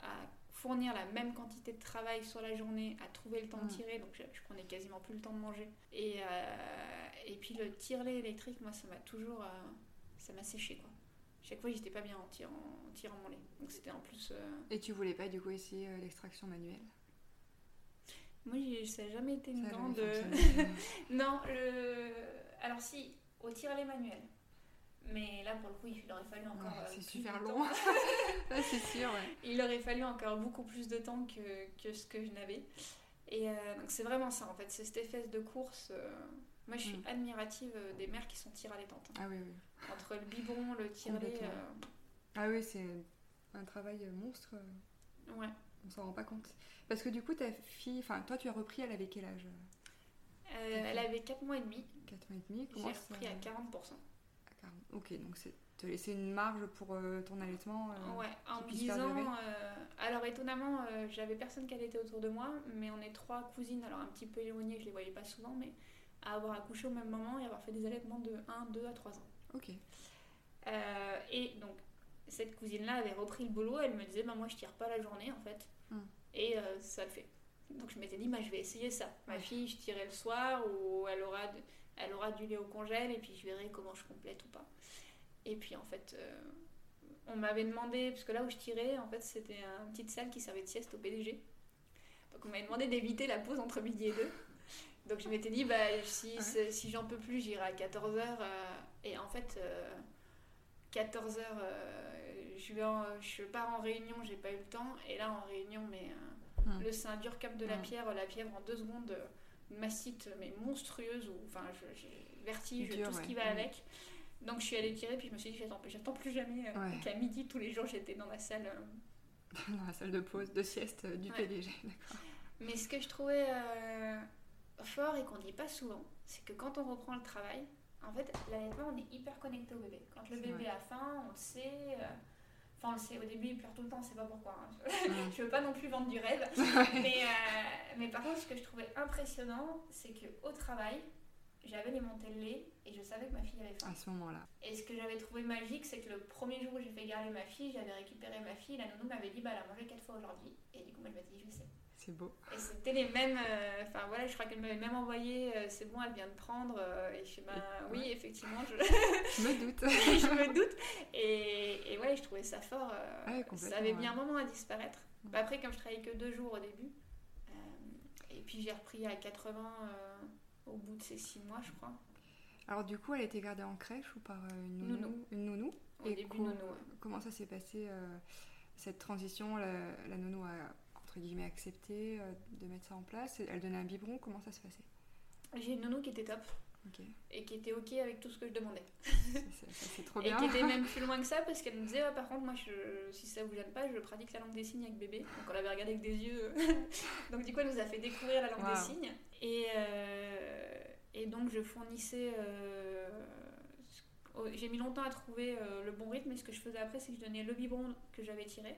à, à fournir la même quantité de travail sur la journée, à trouver le temps Mm. de tirer, donc je, je prenais quasiment plus le temps de manger. Et, euh, et puis le tire-lait électrique, moi, ça m'a toujours. euh, ça m'a séché, quoi. Chaque fois, j'étais pas bien en tirant, en tirant mon lait. Donc c'était en plus. euh, Et tu voulais pas du coup essayer l'extraction manuelle? Moi, ça n'a jamais été une grande. non, le... alors si, au tir-lait manuel. Mais là, pour le coup, il aurait fallu encore. Ouais, euh, c'est super long. Ouais, c'est sûr, ouais. il aurait fallu encore beaucoup plus de temps que, que ce que je n'avais. Et euh, donc, c'est vraiment ça, en fait. C'est cette espèce de course. euh, Moi, je suis Mm. admirative des mères qui sont tir allaitantes. hein. Ah oui, oui. Entre le biberon, le. Complètement. euh, Ah oui, c'est un travail monstre, Ouais. on s'en rend pas compte. Parce que du coup, ta fille, enfin toi tu as repris, elle avait quel âge elle avait 4 mois et demi. 4 ans et demi J'ai Comment ça- repris à 40%. À 40. Ok, donc c'est te laisser une marge pour euh, ton allaitement. euh, Ouais, en me disant. euh, alors étonnamment, euh, j'avais personne qui allaitait autour de moi, mais on est trois cousines, alors un petit peu éloignées, je les voyais pas souvent, mais à avoir accouché au même moment et avoir fait des allaitements de 1, 2 à 3 ans. Ok. Et donc, cette cousine-là avait repris le boulot, elle me disait, bah, moi je tire pas la journée en fait, Hmm. et ça le fait. Donc je m'étais dit, bah, je vais essayer ça. Ma Ouais. fille, je tirais le soir, ou elle aura, de- elle aura du lait au congèle, et puis je verrai comment je complète ou pas. Et puis en fait, euh, on m'avait demandé, parce que là où je tirais, en fait, c'était une petite salle qui servait de sieste au PDG. Donc on m'avait demandé d'éviter la pause entre midi et deux. Donc je m'étais dit, bah, si, Ouais. si j'en peux plus, j'irai à 14h. et en fait, 14h, je, vais en- je pars en réunion, j'ai pas eu le temps. Et là, en réunion, mais euh, le sein dur comme de la pierre, la fièvre en deux secondes, euh, mastite mais monstrueuse, ou enfin, vertige, Dur, tout ce qui ouais. va Hmm. avec. Donc je suis allée tirer, puis je me suis dit, j'attends, j'attends plus jamais. euh, Ouais. Donc à midi, tous les jours, j'étais dans la salle. euh, Dans la salle de pause, de sieste euh, du Ouais. PDG. d'accord. Mais ce que je trouvais euh, fort et qu'on dit pas souvent, c'est que quand on reprend le travail, en fait, l'allaitement, on est hyper connecté au bébé. Quand le bébé vrai. a faim, on le sait. Enfin, on le sait, au début, il pleure tout le temps, on sait pas pourquoi. hein. Je veux pas non plus vendre du rêve. mais, euh, mais par contre, ce que je trouvais impressionnant, c'est qu'au travail, j'avais les montées de lait et je savais que ma fille avait faim. À ce moment-là. Et ce que j'avais trouvé magique, c'est que le premier jour où j'ai fait garder ma fille, j'avais récupéré ma fille, la nounou m'avait dit bah elle a mangé quatre fois aujourd'hui. Et du coup, elle m'a dit je sais. C'est beau. Et c'était les mêmes. euh, Enfin voilà, je crois qu'elle m'avait même envoyé euh, c'est bon, elle vient de prendre. euh, et je suis bah oui, Ouais. effectivement, je, Je me doute. je me doute. Et, et ouais, je trouvais ça fort. Ouais, complètement, ça avait mis ouais. un moment à disparaître. Bah, après, comme je travaillais que deux jours au début, et puis j'ai repris à 80 euh, au bout de ces six mois, je crois. Alors du coup, elle a été gardée en crèche ou par une nounou, Nounou. Une nounou? Au Et début, nounou. Comment ça s'est passé cette transition? La, la nounou a entre guillemets accepté euh, de mettre ça en place. Elle donnait un biberon. Comment ça se passait? J'ai une nounou qui était top et qui était ok avec tout ce que je demandais. c'est- trop Et bien. qui était même plus loin que ça parce qu'elle me disait Ah, par contre, moi, je, si ça vous gêne pas, je pratique la langue des signes avec bébé. Donc on l'avait regardé avec des yeux. donc du coup, elle nous a fait découvrir la langue Wow. des signes. Et, euh, et donc je fournissais. euh, oh, J'ai mis longtemps à trouver euh, le bon rythme, et ce que je faisais après, c'est que je donnais le biberon que j'avais tiré,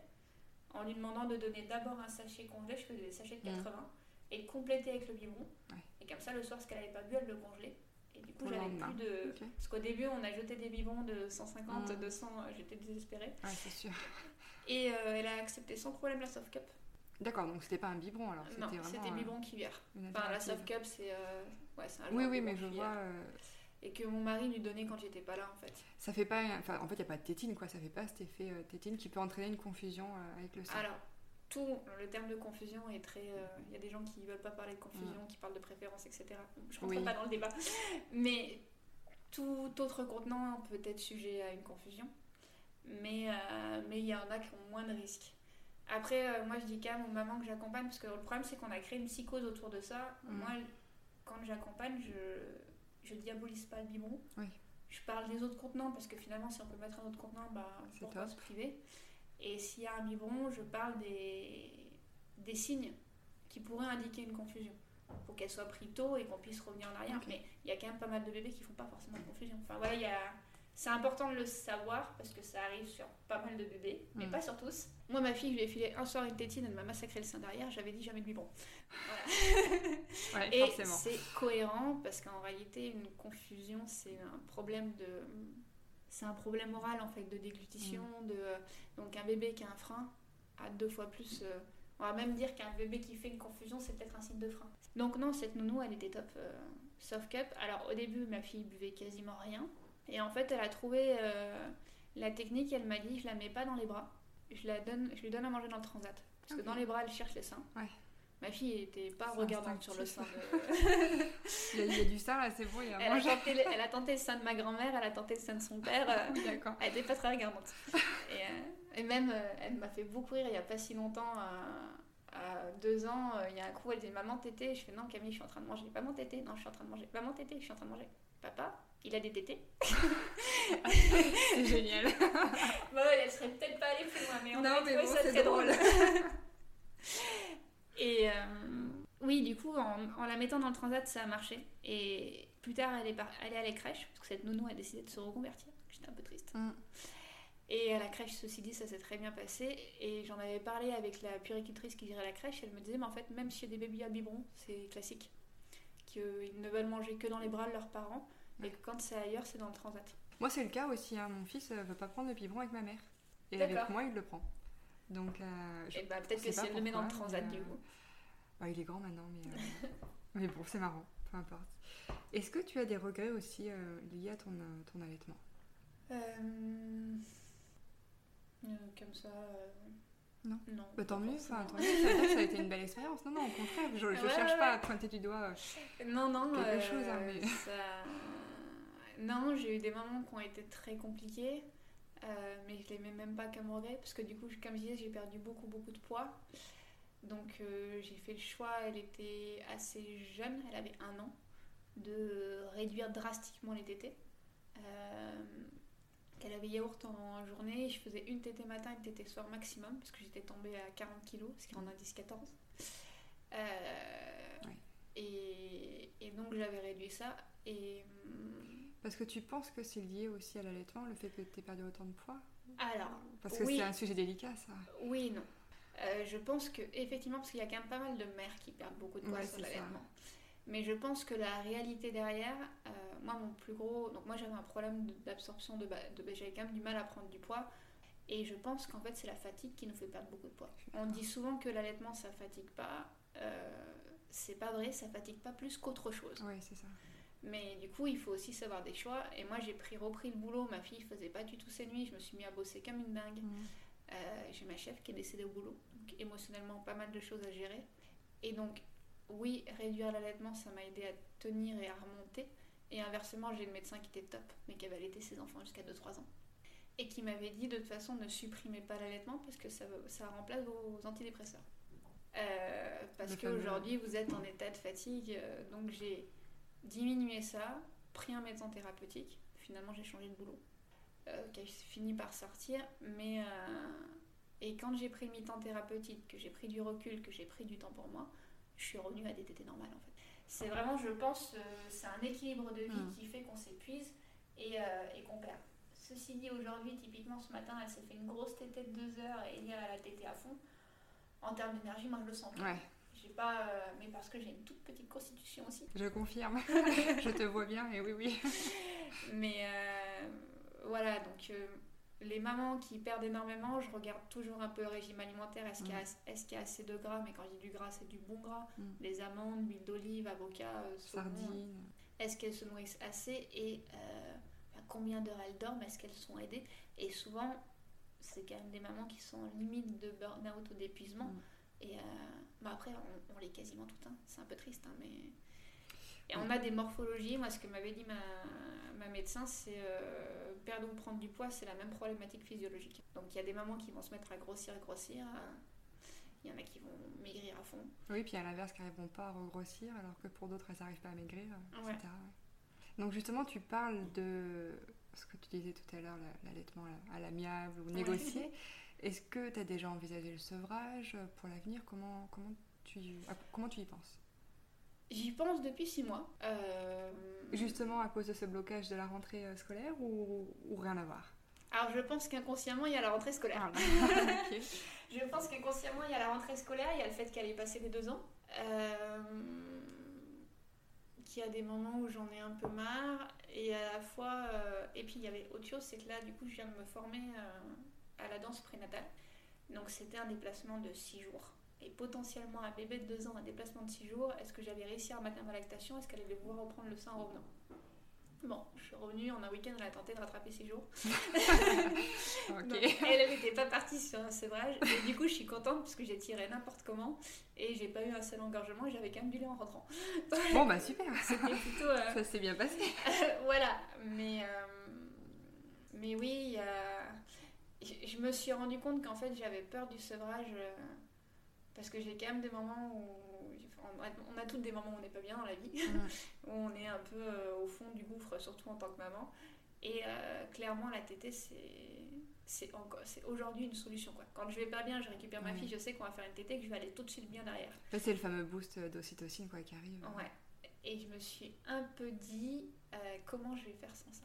en lui demandant de donner d'abord un sachet congelé, je faisais des sachets de Mm. 80, et de compléter avec le biberon. Ouais. Et comme ça, le soir, ce qu'elle n'avait pas bu, elle le congelait. Et du coup, j'avais plus de. Parce qu'au début, on a jeté des biberons de 150, Mm. 200, euh, j'étais désespérée. Ouais, c'est sûr. Et euh, elle a accepté sans problème la soft cup. D'accord, donc c'était pas un biberon alors. non, C'était euh, biberon qui vient. une Enfin, la soft cup, c'est euh, ouais, c'est un Oui, oui, mais je vois. Euh, Et que mon mari lui donnait quand j'étais pas là, en fait. ça fait pas. Enfin, en fait, il n'y a pas de tétine quoi. Ça fait pas cet effet euh, tétine qui peut entraîner une confusion euh, avec le sang. Alors, tout le terme de confusion est très. euh, Il y a des gens qui veulent pas parler de confusion, qui parlent de préférence, etc. Je rentre Oui. pas dans le débat. Mais tout autre contenant peut être sujet à une confusion. Mais euh, mais il y en a qui ont moins de risques. Après, euh, moi je dis même aux mamans que j'accompagne, parce que le problème c'est qu'on a créé une psychose autour de ça. Mm. Moi, quand j'accompagne, je, je diabolise pas le biberon. Oui. Je parle des autres contenants, parce que finalement, si on peut mettre un autre contenant, bah, pourquoi top. se priver Et s'il y a un biberon, je parle des, des signes qui pourraient indiquer une confusion. Pour qu'elle soit prise tôt et qu'on puisse revenir en arrière. Mais il y a quand même pas mal de bébés qui font pas forcément de confusion. Enfin voilà, il y a... c'est important de le savoir parce que ça arrive sur pas mal de bébés, mais Mm. pas sur tous. Moi, ma fille, je lui ai filé un soir une tétine, elle m'a massacré le sein derrière, j'avais dit jamais de biberon. Ouais, Et forcément. c'est cohérent parce qu'en réalité, une confusion, c'est un problème de. C'est un problème oral en fait, de déglutition. Mm. De... Donc un bébé qui a un frein a deux fois plus. euh, On va même dire qu'un bébé qui fait une confusion, c'est peut-être un signe de frein. Donc non, cette nounou, elle était top euh, soft cup. Alors au début, ma fille buvait quasiment rien. Et en fait, elle a trouvé euh, la technique, elle m'a dit, je la mets pas dans les bras. Je, la donne, je lui donne à manger dans le transat. Parce que dans les bras, elle cherche les seins. Ouais. Ma fille était pas regardante sur le sein de... Il y, a, il y a du sein là, c'est bon, il y a Elle a, tenté, le- elle a tenté le sein de ma grand-mère, elle a tenté le sein de son père. euh, D'accord. elle était pas très regardante. Et, euh, et même, elle m'a fait beaucoup rire il y a pas si longtemps, à, à deux ans. il y a un coup, elle dit Maman, tété. Je fais Non, Camille, je suis en train de manger. Maman, tété. Non, je suis en train de manger. Maman, tété, je suis en train de manger. Papa, il a des tétés. C'est génial. Bon, elle serait peut-être pas allée plus loin, mais on trouvé bon, ça c'est très drôle. Et euh, oui, du coup, en, en la mettant dans le transat, ça a marché. Et plus tard, elle est, par- elle est allée crèche, parce que cette nounou a décidé de se reconvertir. J'étais un peu triste. Mm. Et à la crèche, ceci dit, ça s'est très bien passé. Et j'en avais parlé avec la puricultrice qui gérait la crèche. Elle me disait, mais en fait, même a des bébés à biberon, c'est classique. Qu'ils ne veulent manger que dans les bras de leurs parents. Et que quand c'est ailleurs, c'est dans le transat. Moi, c'est le cas aussi. hein. Mon fils ne veut pas prendre le biberon avec ma mère. Et avec moi, il le prend. Donc, euh, je- Et bah, peut-être que si elle le met dans le transat, mais, du euh, coup. bah, il est grand maintenant, mais, euh, mais bon, c'est marrant. Peu importe. Est-ce que tu as des regrets aussi euh, liés à ton, euh, ton allaitement? Euh, euh, comme ça. euh, Non. Non. bah, Tant mieux. Enfin, forcément. tant mieux. Ça veut dire que ça a été une belle expérience. Non, non, au contraire. Je, Ouais, cherche ouais, pas ouais. à pointer du doigt. euh, Non, non. quelque euh, chose, hein, mais- ça- Non, j'ai eu des moments qui ont été très compliqués, euh, mais je les mets même pas comme regret, parce que du coup, comme je disais, j'ai perdu beaucoup, beaucoup de poids. Donc euh, j'ai fait le choix, elle était assez jeune, elle avait un an, de réduire drastiquement les tétés. Euh, elle avait yaourt en journée, je faisais une tétée matin, une tétée soir maximum, parce que j'étais tombée à 40 kg, ce qui rend indice 14. Euh, Ouais. et, et donc j'avais réduit ça. Et hum, Parce que tu penses que c'est lié aussi à l'allaitement, le fait que tu aies perdu autant de poids? Alors, Parce que Oui. c'est un sujet délicat, ça. oui non. Euh, je pense que effectivement, parce qu'il y a quand même pas mal de mères qui perdent beaucoup de poids Ouais, sur l'allaitement. Mais je pense que la réalité derrière, euh, moi, mon plus gros. Donc, moi, j'avais un problème d'absorption de, de, de J'avais quand même du mal à prendre du poids. Et je pense qu'en fait, c'est la fatigue qui nous fait perdre beaucoup de poids. On dit souvent que l'allaitement, ça fatigue pas. Euh, c'est pas vrai, ça fatigue pas plus qu'autre chose. Oui, c'est ça. Mais du coup, il faut aussi savoir des choix. Et moi, j'ai pris, repris le boulot. Ma fille faisait pas du tout ses nuits. Je me suis mis à bosser comme une dingue. Mmh. Euh, j'ai ma chef qui est décédée au boulot. Donc, émotionnellement, pas mal de choses à gérer. Et donc, oui, réduire l'allaitement, ça m'a aidé à tenir et à remonter. Et inversement, j'ai le médecin qui était top, mais qui avait allaité ses enfants jusqu'à 2-3 ans. Et qui m'avait dit de toute façon, ne supprimez pas l'allaitement parce que ça, ça remplace vos antidépresseurs. Euh, parce qu'aujourd'hui, vous êtes en état de fatigue. Euh, donc, j'ai diminué ça, pris un médecin thérapeutique. Finalement, j'ai changé de boulot. Euh, qui a fini par sortir. Mais. et quand j'ai pris le mi-temps thérapeutique, que j'ai pris du recul, que j'ai pris du temps pour moi, je suis revenue à des tétés normales en fait. C'est vraiment, je pense, c'est un équilibre de vie hmm. qui fait qu'on s'épuise et, et qu'on perd. Ceci dit, aujourd'hui, typiquement ce matin, elle s'est fait une grosse tétée de deux heures et hier, elle a tété à fond en termes d'énergie, moi je le sens. Ouais. J'ai pas, euh, mais parce que j'ai une toute petite constitution aussi. Je confirme. je te vois bien et oui, oui. mais euh, voilà, donc euh, les mamans qui perdent énormément, je regarde toujours un peu le régime alimentaire. Est-ce qu'il y, est y, a assez de gras? Mais quand je dis du gras, c'est du bon gras. Mm. Les amandes, l'huile d'olive, avocat, sardines. Est-ce qu'elles se nourrissent assez? Et combien d'heures elles dorment? Est-ce qu'elles sont aidées? Et souvent, c'est quand même des mamans qui sont en limite de burn-out ou d'épuisement. Mm. Et euh, bah après, on, les l'est quasiment tout. Hein. C'est un peu triste, hein, mais. Et on a des morphologies. Moi, ce que m'avait dit ma, ma médecin, c'est euh, perdre ou prendre du poids, c'est la même problématique physiologique. Donc il y a des mamans qui vont se mettre à grossir, grossir. Il y en a qui vont maigrir à fond. Oui, puis à l'inverse, qui n'arriveront pas à regrossir, alors que pour d'autres, elles n'arrivent pas à maigrir, etc. Donc justement, tu parles de ce que tu disais tout à l'heure, l'allaitement à l'amiable ou négocier. Est-ce que tu as déjà envisagé le sevrage pour l'avenir? Comment, comment, tu, comment tu y penses? J'y pense depuis six mois. Euh, Justement à cause de ce blocage de la rentrée euh, scolaire ou, ou rien à voir? Alors je pense qu'inconsciemment il y a la rentrée scolaire. Ah, je pense qu'inconsciemment il y a la rentrée scolaire, il y a le fait qu'elle ait passé les deux ans. Euh, qu'il y a des moments où j'en ai un peu marre et à la fois euh, et puis il y avait autre chose c'est que là du coup je viens de me former euh, à la danse prénatale donc c'était un déplacement de 6 jours et potentiellement un bébé de 2 ans un déplacement de 6 jours est-ce que j'allais réussir à maintenir ma lactation? Est-ce qu'elle allait pouvoir reprendre le sein en revenant? Bon, je suis revenue en un week-end, elle a tenté de rattraper ses jours. elle n'était pas partie sur un sevrage. Et du coup, je suis contente parce que j'ai tiré n'importe comment et j'ai pas eu un seul engorgement et j'avais quand même du lait en rentrant. bon, bah super. plutôt. Euh, Ça s'est bien passé. voilà, mais, euh, mais oui, je me suis rendu compte qu'en fait, j'avais peur du sevrage euh, parce que j'ai quand même des moments où on a toutes des moments où on n'est pas bien dans la vie, où on est un peu euh, au fond du gouffre, surtout en tant que maman. Et euh, clairement, la tétée, c'est aujourd'hui une solution. Quoi. Quand je vais pas bien, je récupère ma fille, je sais qu'on va faire une tétée, que je vais aller tout de suite bien derrière. C'est le fameux boost d'ocytocine quoi, qui arrive. Ouais. Et je me suis un peu dit comment je vais faire sans ça?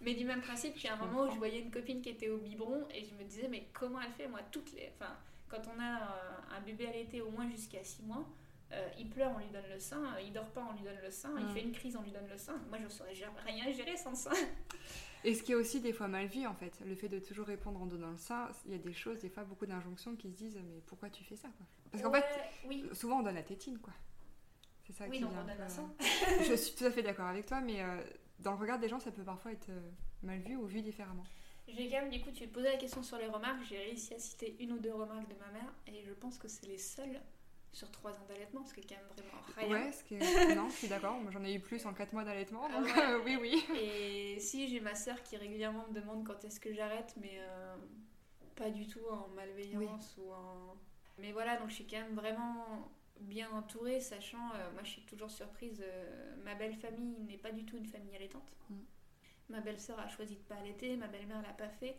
Mais du même principe, il y a un moment où je voyais une copine qui était au biberon et je me disais, mais comment elle fait Moi, toutes les. Enfin, quand on a un bébé allaité au moins jusqu'à 6 mois, euh, il pleure, on lui donne le sein. Il dort pas, on lui donne le sein. Il mm. fait une crise, on lui donne le sein. Moi, je ne saurais rien gérer sans sein. Et ce qui est aussi des fois mal vu, en fait, le fait de toujours répondre en donnant le sein, il y a des choses, des fois, beaucoup d'injonctions qui se disent Mais pourquoi tu fais ça quoi? Parce qu'en fait, souvent on donne la tétine, quoi. C'est ça oui, qui donc on donne le sein. je suis tout à fait d'accord avec toi, mais euh, dans le regard des gens, ça peut parfois être euh, mal vu ou vu différemment. J'ai quand même, du coup, tu me posais la question sur les remarques. J'ai réussi à citer une ou deux remarques de ma mère, et je pense que c'est les seules sur 3 ans d'allaitement, ce qui est quand même vraiment rien. Ouais, ce qui est... non, je suis d'accord. J'en ai eu plus en 4 mois d'allaitement, donc euh, oui, oui. Et si, j'ai ma soeur qui régulièrement me demande quand est-ce que j'arrête, mais euh, pas du tout en malveillance ou en... Mais voilà, donc je suis quand même vraiment bien entourée, sachant, euh, moi je suis toujours surprise, ma belle famille n'est pas du tout une famille allaitante. Mm. Ma belle-sœur a choisi de pas allaiter, ma belle-mère l'a pas fait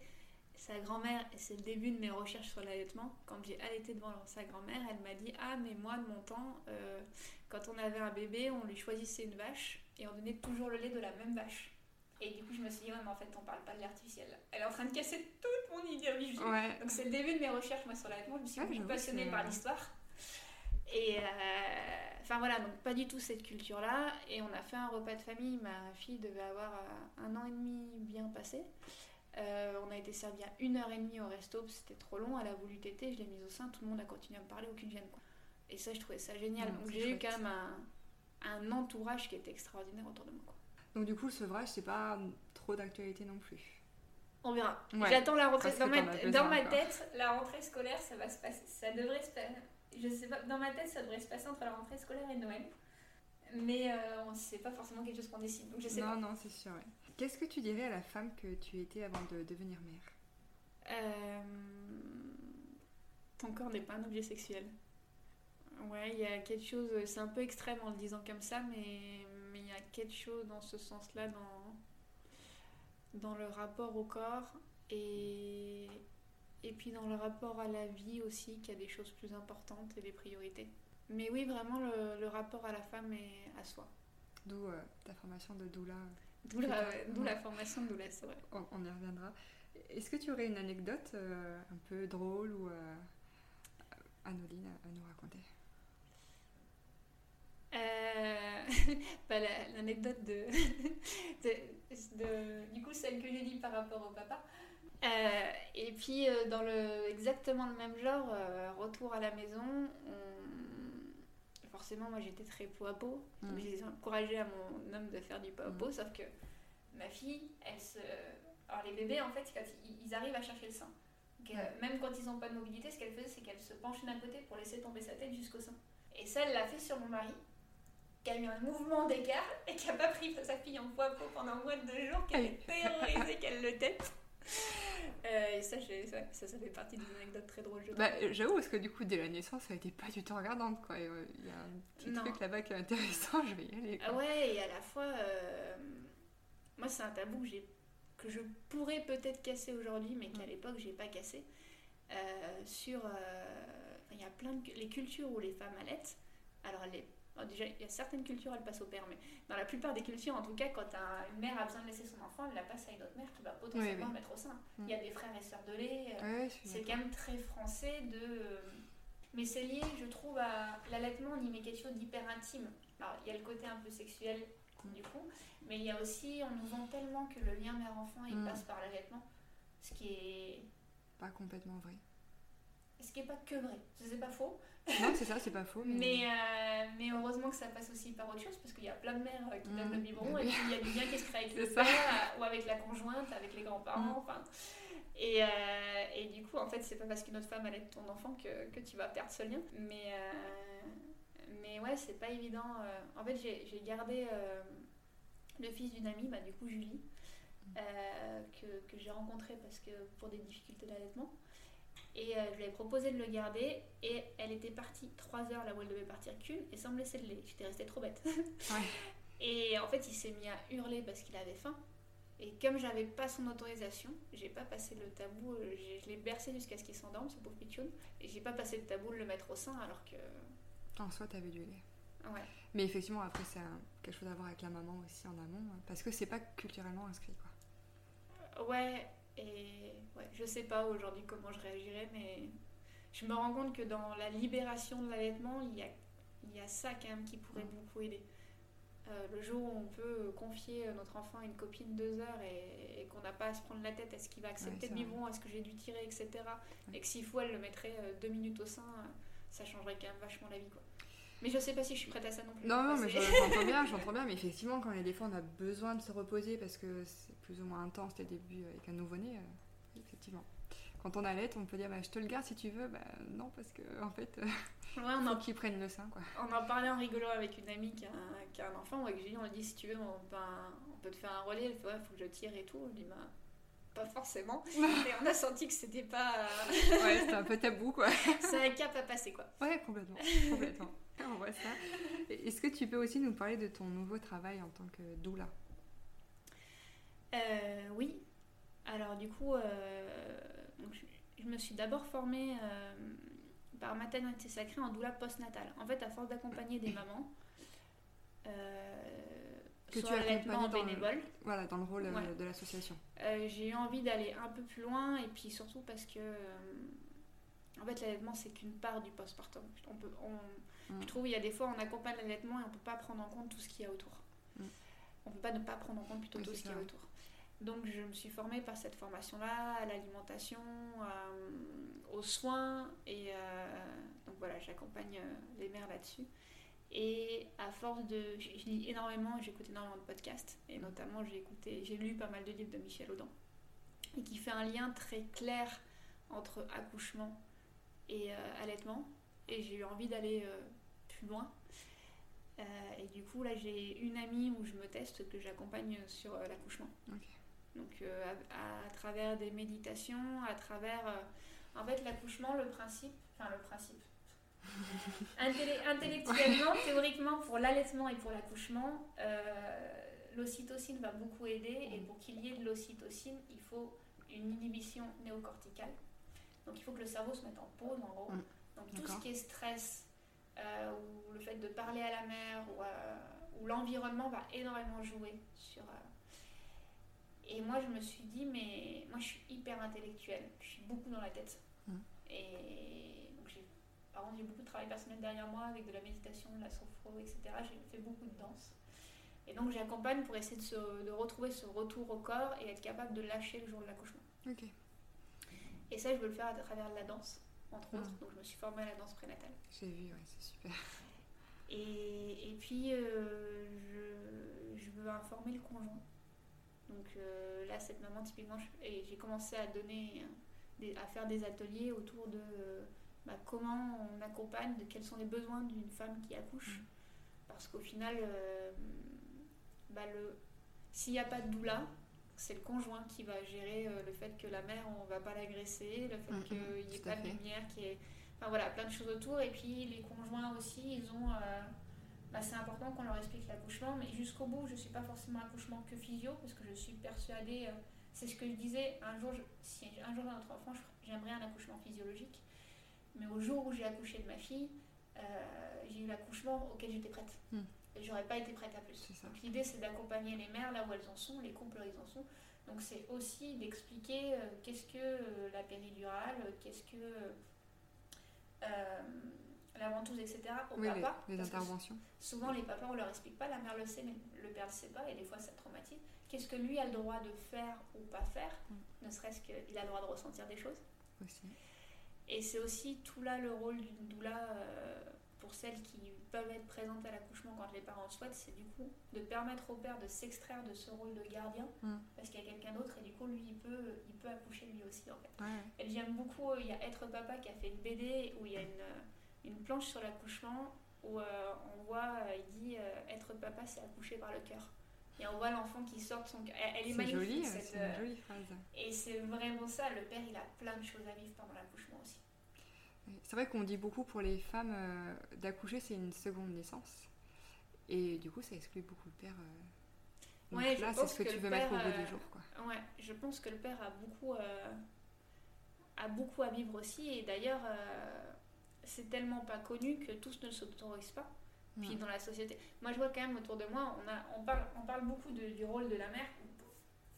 sa grand-mère, et c'est le début de mes recherches sur l'allaitement, quand j'ai allaité devant sa grand-mère, elle m'a dit Ah, mais moi, de mon temps, euh, quand on avait un bébé, on lui choisissait une vache et on donnait toujours le lait de la même vache. Et du coup, je me suis dit, ouais, mais en fait, on parle pas de l'artificiel. Elle est en train de casser toute mon idéologie. Donc, c'est le début de mes recherches, moi, sur l'allaitement. Je me suis ah, passionnée par l'histoire. Et enfin voilà, donc pas du tout cette culture-là. Et on a fait un repas de famille. Ma fille devait avoir un an et demi bien passé. on a été servi à une heure et demie au resto, c'était trop long. Elle a voulu téter, je l'ai mise au sein. Tout le monde a continué à me parler, aucune gêne. Quoi. Et ça, je trouvais ça génial. donc j'ai eu quand même un, un, entourage qui était extraordinaire autour de moi. Quoi. Donc du coup, le sevrage, c'est pas trop d'actualité non plus. On verra. J'attends la rentrée. Dans, ma, dans ma, tête, la rentrée scolaire, ça va se passer. Ça devrait se passer. Je sais pas. Dans ma tête, ça devrait se passer entre la rentrée scolaire et Noël. Mais euh, on sait pas forcément quelque chose qu'on décide. Donc je sais non, pas. non, c'est sûr. Qu'est-ce que tu dirais à la femme que tu étais avant de devenir mère? Euh... Ton corps n'est pas un objet sexuel. Ouais, il y a quelque chose. C'est un peu extrême en le disant comme ça, mais il y a quelque chose dans ce sens-là dans dans le rapport au corps et, et puis dans le rapport à la vie aussi, qu'il y a des choses plus importantes et des priorités. Mais oui, vraiment le, le rapport à la femme et à soi. D'où euh, ta formation de doula. D'où la, la, formation de doula, c'est vrai. On, y reviendra. Est-ce que tu aurais une anecdote euh, un peu drôle ou euh, anoline à, nous raconter? Bah, L'anecdote de, de, de, Du coup, celle que j'ai dit par rapport au papa. Euh, et puis, euh, dans le, exactement le même genre, euh, retour à la maison, forcément, moi j'étais très peau à peau. Mm. J'ai encouragé à mon homme de faire du peau à peau, mm. sauf que ma fille, elle se. Alors, les bébés, en fait, ils arrivent à chercher le sein. même quand ils n'ont pas de mobilité, ce qu'elle faisait, c'est qu'elle se penchait d'un côté pour laisser tomber sa tête jusqu'au sein. Et ça, elle l'a fait sur mon mari qui a eu un mouvement d'écart et qui n'a pas pris sa fille en poids pendant moins de deux jours, qui a terrorisé qu'elle le tête. Euh, et ça, ça, ça, fait partie d'une anecdote très drôle. Bah, J'avoue, parce que du coup, dès la naissance, ça n'était pas du tout regardante. Quoi. Euh, il y a un petit truc là-bas qui est intéressant, je vais y aller. Ah ouais, et à la fois, euh, moi, c'est un tabou que, que je pourrais peut-être casser aujourd'hui, mais qu'à mm. l'époque, j'ai pas cassé. sur. Il y a plein de. Les cultures où les femmes allaitent, alors les déjà, il y a certaines cultures, elles passent au père, mais dans la plupart des cultures, en tout cas, quand une mère a besoin de laisser son enfant, elle la passe à une autre mère qui va potentiellement le mettre au sein. Mm. Il y a des frères et sœurs de lait. Euh, c'est quand même très français de. Euh, mais c'est lié, je trouve, à l'allaitement, on y met quelque chose d'hyper intime. Alors, il y a le côté un peu sexuel, du coup, mais il y a aussi, on nous vend tellement que le lien mère-enfant, il mm. passe par l'allaitement, ce qui est. Pas complètement vrai. Ce qui est pas que vrai, c'est pas faux, non, c'est ça, c'est pas faux. Mais, euh, mais, heureusement que ça passe aussi par autre chose, parce qu'il y a plein de mères euh, qui donnent le mmh. biberon, et puis il y a du lien qui se crée avec le père, euh, ou avec la conjointe, avec les grands-parents, mmh. enfin. Et, et, du coup, en fait, c'est pas parce qu'une autre femme allait ton enfant que, que, tu vas perdre ce lien. Mais, mais ouais, c'est pas évident. En fait, j'ai gardé le fils d'une amie, bah, du coup, Julie, mmh. que, que j'ai rencontré parce que pour des difficultés d'allaitement. Et euh, je lui ai proposé de le garder et elle était partie 3 heures là où elle devait partir qu'une et sans me laisser de lait. J'étais restée trop bête. Et en fait, il s'est mis à hurler parce qu'il avait faim. Et comme j'avais pas son autorisation, j'ai pas passé le tabou, euh, je l'ai bercé jusqu'à ce qu'il s'endorme, ce pauvre pitchoun. Et j'ai pas passé le tabou de le mettre au sein alors que. En soi, t'avais du lait. Ouais. Mais effectivement, après, c'est quelque chose à voir avec la maman aussi en amont, hein, parce que c'est pas culturellement inscrit, quoi. Ouais, et ouais, je sais pas aujourd'hui comment je réagirais, mais je me rends compte que dans la libération de l'allaitement, il y a, il y a ça quand même qui pourrait beaucoup aider. Euh, le jour où on peut confier notre enfant à une copine deux heures et, qu'on n'a pas à se prendre la tête, est-ce qu'il va accepter le biberon, est-ce que j'ai dû tirer, etc. Et que s'il faut, elle le mettrait euh, deux minutes au sein, euh, ça changerait quand même vachement la vie. Quoi. Mais je sais pas si je suis prête à ça non plus. Non, non, mais j'entends bien, j'entends bien, mais effectivement, quand il y a des fois, on a besoin de se reposer parce que c'est plus ou moins intense les débuts avec un nouveau-né, effectivement. Quand on allait, on peut dire, bah, je te le garde si tu veux. Bah, non, parce que en fait, euh, ouais, on faut qu'il prenne le sein. Quoi. On en parlait en rigolant avec une amie qui a un, qui a un enfant, avec Julie, on lui dit, si tu veux, on peut, on peut te faire un relais. Elle fait, ouais, faut que je tire et tout. On dit, bah, pas forcément. Et on a senti que c'était pas. ouais, c'était un peu tabou, quoi. C'est un cap à passer, quoi. Ouais, complètement. complètement. on voit ça. Est-ce que tu peux aussi nous parler de ton nouveau travail en tant que doula? Euh, Oui. Alors, du coup, euh, je, me suis d'abord formée euh, par Maternité Sacrée en doula postnatale. En fait, à force d'accompagner des mamans, que tu as en bénévole. voilà, dans le rôle euh, de l'association. Euh, j'ai eu envie d'aller un peu plus loin et puis surtout parce que, euh, en fait, l'allaitement, c'est qu'une part du postpartum. On peut, on, Mm. Je trouve il y a des fois, on accompagne l'allaitement et on ne peut pas prendre en compte tout ce qu'il y a autour. Mm. On ne peut pas ne pas prendre en compte plutôt Oui, tout ce qu'il y a autour. Donc, je me suis formée par cette formation-là, à l'alimentation, euh, aux soins. Et euh, donc voilà, j'accompagne euh, les mères là-dessus. Et à force de. Je lis énormément, j'écoute énormément de podcasts. Et notamment, j'ai écouté, j'ai lu pas mal de livres de Michel Audin. Et qui fait un lien très clair entre accouchement et allaitement. Et j'ai eu envie d'aller plus loin. Et du coup, là, j'ai une amie où je me teste, que j'accompagne sur l'accouchement. Donc, euh, à, à travers des méditations, à travers. euh, en fait, l'accouchement, le principe. Enfin, le principe. Intellé- intellectuellement, théoriquement, pour l'allaitement et pour l'accouchement, euh, l'ocytocine va beaucoup aider. Et pour qu'il y ait de l'ocytocine, il faut une inhibition néocorticale. Donc, il faut que le cerveau se mette en pause, en gros. Mm. Donc, tout ce qui est stress, euh, ou le fait de parler à la mère, ou, euh, ou l'environnement va énormément jouer sur. Et moi, je me suis dit, mais moi, je suis hyper intellectuelle. Je suis beaucoup dans la tête. Mm. Et donc, j'ai, par contre, j'ai beaucoup de travail personnel derrière moi, avec de la méditation, de la sophro, etc. J'ai fait beaucoup de danse. Et donc, j'accompagne pour essayer de, se- de retrouver ce retour au corps et être capable de lâcher le jour de l'accouchement. Ok. Et ça, je veux le faire à travers de la danse, entre autres. Donc, je me suis formée à la danse prénatale. J'ai vu, ouais, c'est super. Et, et puis, euh, je, je veux informer le conjoint. Donc euh, là, cette maman, typiquement, j'ai commencé à donner, des- à faire des ateliers autour de euh, bah, comment on accompagne, de quels sont les besoins d'une femme qui accouche. Mm. Parce qu'au final, euh, bah, s'il n'y a pas de doula, c'est le conjoint qui va gérer euh, le fait que la mère, on va pas l'agresser, le fait Mm, mm, qu'il n'y ait tout à pas de lumière, qui est... Enfin voilà, plein de choses autour. Et puis les conjoints aussi, ils ont... bah, c'est important qu'on leur explique l'accouchement, mais jusqu'au bout, je ne suis pas forcément accouchement que physio, parce que je suis persuadée, euh, c'est ce que je disais, un jour, je- si un jour j'ai notre enfant, j'aimerais un accouchement physiologique. Mais au jour où j'ai accouché de ma fille, euh, j'ai eu l'accouchement auquel j'étais prête. Mm. Et j'aurais pas été prête à plus. Donc l'idée, c'est d'accompagner les mères là où elles en sont, les couples où ils en sont. Donc c'est aussi d'expliquer euh, qu'est-ce que la péridurale, qu'est-ce que la ventouse, etc. au Oui, les, papa. les que interventions. Souvent, les papas, on leur explique pas, la mère le sait, mais le père le sait pas, et des fois, ça traumatise. Qu'est-ce que lui a le droit de faire ou pas faire, Mm. ne serait-ce qu'il a le droit de ressentir des choses. Aussi. Et c'est aussi tout là le rôle d'une doula euh, pour celles qui peuvent être présentes à l'accouchement quand les parents le souhaitent, c'est du coup de permettre au père de s'extraire de ce rôle de gardien, Mm. parce qu'il y a quelqu'un d'autre, et du coup, lui, il peut, il peut accoucher lui aussi, en fait. Ouais, j'aime beaucoup, il y a Être Papa qui a fait une BD où il y a une, euh, une planche sur l'accouchement où euh, on voit, euh, il dit euh, Être Papa, c'est accoucher par le cœur. Et on voit l'enfant qui sort de son cœur. Elle, est, magnifique, joli, cette, c'est une jolie phrase. Et c'est vraiment ça, le père, il a plein de choses à vivre pendant l'accouchement aussi. C'est vrai qu'on dit beaucoup pour les femmes euh, d'accoucher, c'est une seconde naissance. Et du coup, ça exclut beaucoup le père. euh. Donc Ouais, là, c'est ce que, que tu veux mettre au bout euh, du jour. Quoi. Ouais, je pense que le père a beaucoup, a beaucoup à vivre aussi. Et d'ailleurs, c'est tellement pas connu que tous ne s'autorisent pas. Puis Ouais. dans la société. Moi, je vois quand même autour de moi, on, a, on, parle, on parle beaucoup de- du rôle de la mère.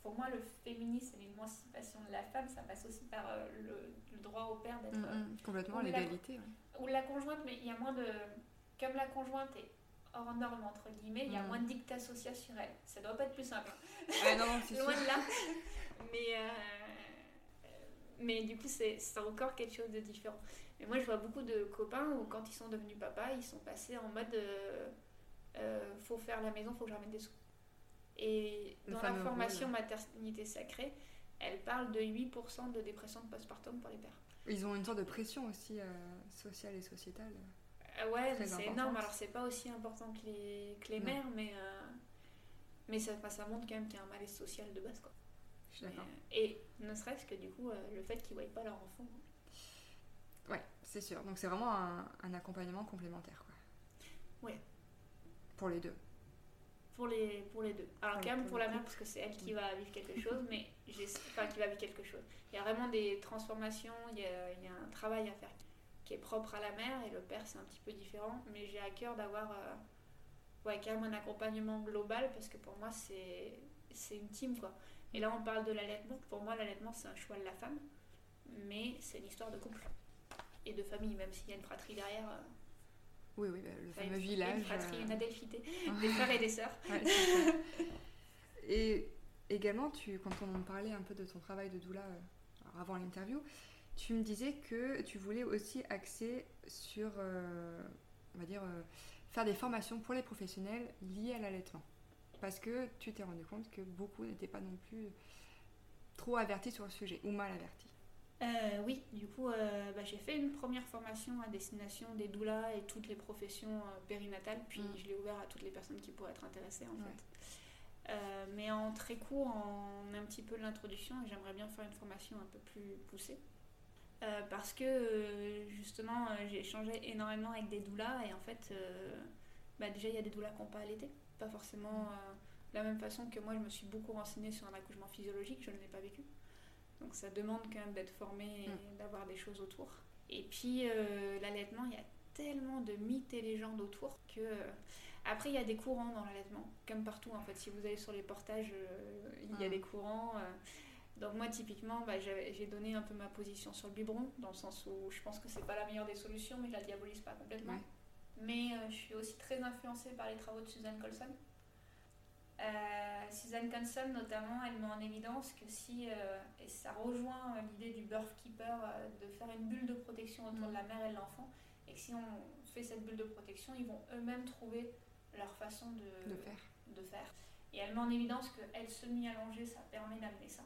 Pour moi, le féminisme et l'émancipation de la femme, ça passe aussi par euh, le, le droit au père d'être. Mm, mm, complètement, l'égalité. ouais. Ou la conjointe, mais il y a moins de. Comme la conjointe est hors norme, entre guillemets, il y a Mm. moins de dictats sociaux sur elle. Ça doit pas être plus simple. Ouais, non, c'est sûr. Loin de là. Mais, euh, mais du coup, c'est c'est encore quelque chose de différent. Mais moi, je vois beaucoup de copains où, quand ils sont devenus papas, ils sont passés en mode euh, euh, faut faire la maison, faut que je ramène des sous. Et dans la formation rôle. maternité sacrée, elle parle de 8% de dépression de postpartum pour les pères. Ils ont une sorte de pression aussi euh, sociale et sociétale. Euh, ouais, c'est énorme. Alors, c'est pas aussi important que les, que les mères, mais, mais ça, ça montre quand même qu'il y a un malaise social de base. Quoi. Je suis Mais, d'accord. et ne serait-ce que du coup, le fait qu'ils ne voient pas leur enfant. C'est sûr. Donc c'est vraiment un, un accompagnement complémentaire. Quoi. Ouais. Pour les deux. Pour les, pour les deux. Alors, Pour- quand même pour la mère, parce que c'est elle qui va vivre quelque chose, mais enfin, qui va vivre quelque chose. Il y a vraiment des transformations, il y a, il y a un travail à faire qui est propre à la mère, et le père, c'est un petit peu différent. Mais j'ai à cœur d'avoir euh, ouais, quand même un accompagnement global, parce que pour moi, c'est c'est une team, quoi. Et là, on parle de l'allaitement. Pour moi, l'allaitement, c'est un choix de la femme, mais c'est une histoire de couple. Et de famille, même s'il y a une fratrie derrière. euh, Oui, oui, bah, le enfin, fameux une- village. Une fratrie, euh, une adelphité, des frères et des sœurs. Ouais. Et également, tu, quand on parlait un peu de ton travail de doula euh, avant l'interview, tu me disais que tu voulais aussi axer sur, euh, on va dire, euh, faire des formations pour les professionnels liées à l'allaitement. Parce que tu t'es rendu compte que beaucoup n'étaient pas non plus trop avertis sur le sujet, ou mal avertis. Euh, oui, du coup, euh, bah, j'ai fait une première formation à destination des doulas et toutes les professions euh, périnatales, puis Mm. je l'ai ouvert à toutes les personnes qui pourraient être intéressées en Ouais. fait. Mais en très court, en un petit peu l'introduction, et j'aimerais bien faire une formation un peu plus poussée. Parce que justement, j'ai échangé énormément avec des doulas et en fait, bah, déjà il y a des doulas qui n'ont pas allaité, pas forcément de la même façon que moi je me suis beaucoup renseignée sur un accouchement physiologique, je ne l'ai pas vécu. Donc ça demande quand même d'être formé et d'avoir des choses autour. Et puis euh, l'allaitement, il y a tellement de mythes et légendes autour que... euh, après, il y a des courants dans l'allaitement, comme partout en fait. Si vous allez sur les portages, euh, il y a Mm. des courants. donc moi, typiquement, bah, j'ai donné un peu ma position sur le biberon, dans le sens où je pense que c'est pas la meilleure des solutions, mais je la diabolise pas complètement. Ouais. Mais euh, je suis aussi très influencée par les travaux de Suzanne Colson. Euh, Suzanne Colson, notamment, elle met en évidence que si, euh, et ça rejoint euh, l'idée du birth keeper, euh, de faire une bulle de protection autour Mm. de la mère et de l'enfant, et que si on fait cette bulle de protection, ils vont eux-mêmes trouver leur façon de, De faire. de faire. Et elle met en évidence qu'elle semi-allongée, ça permet d'amener ça.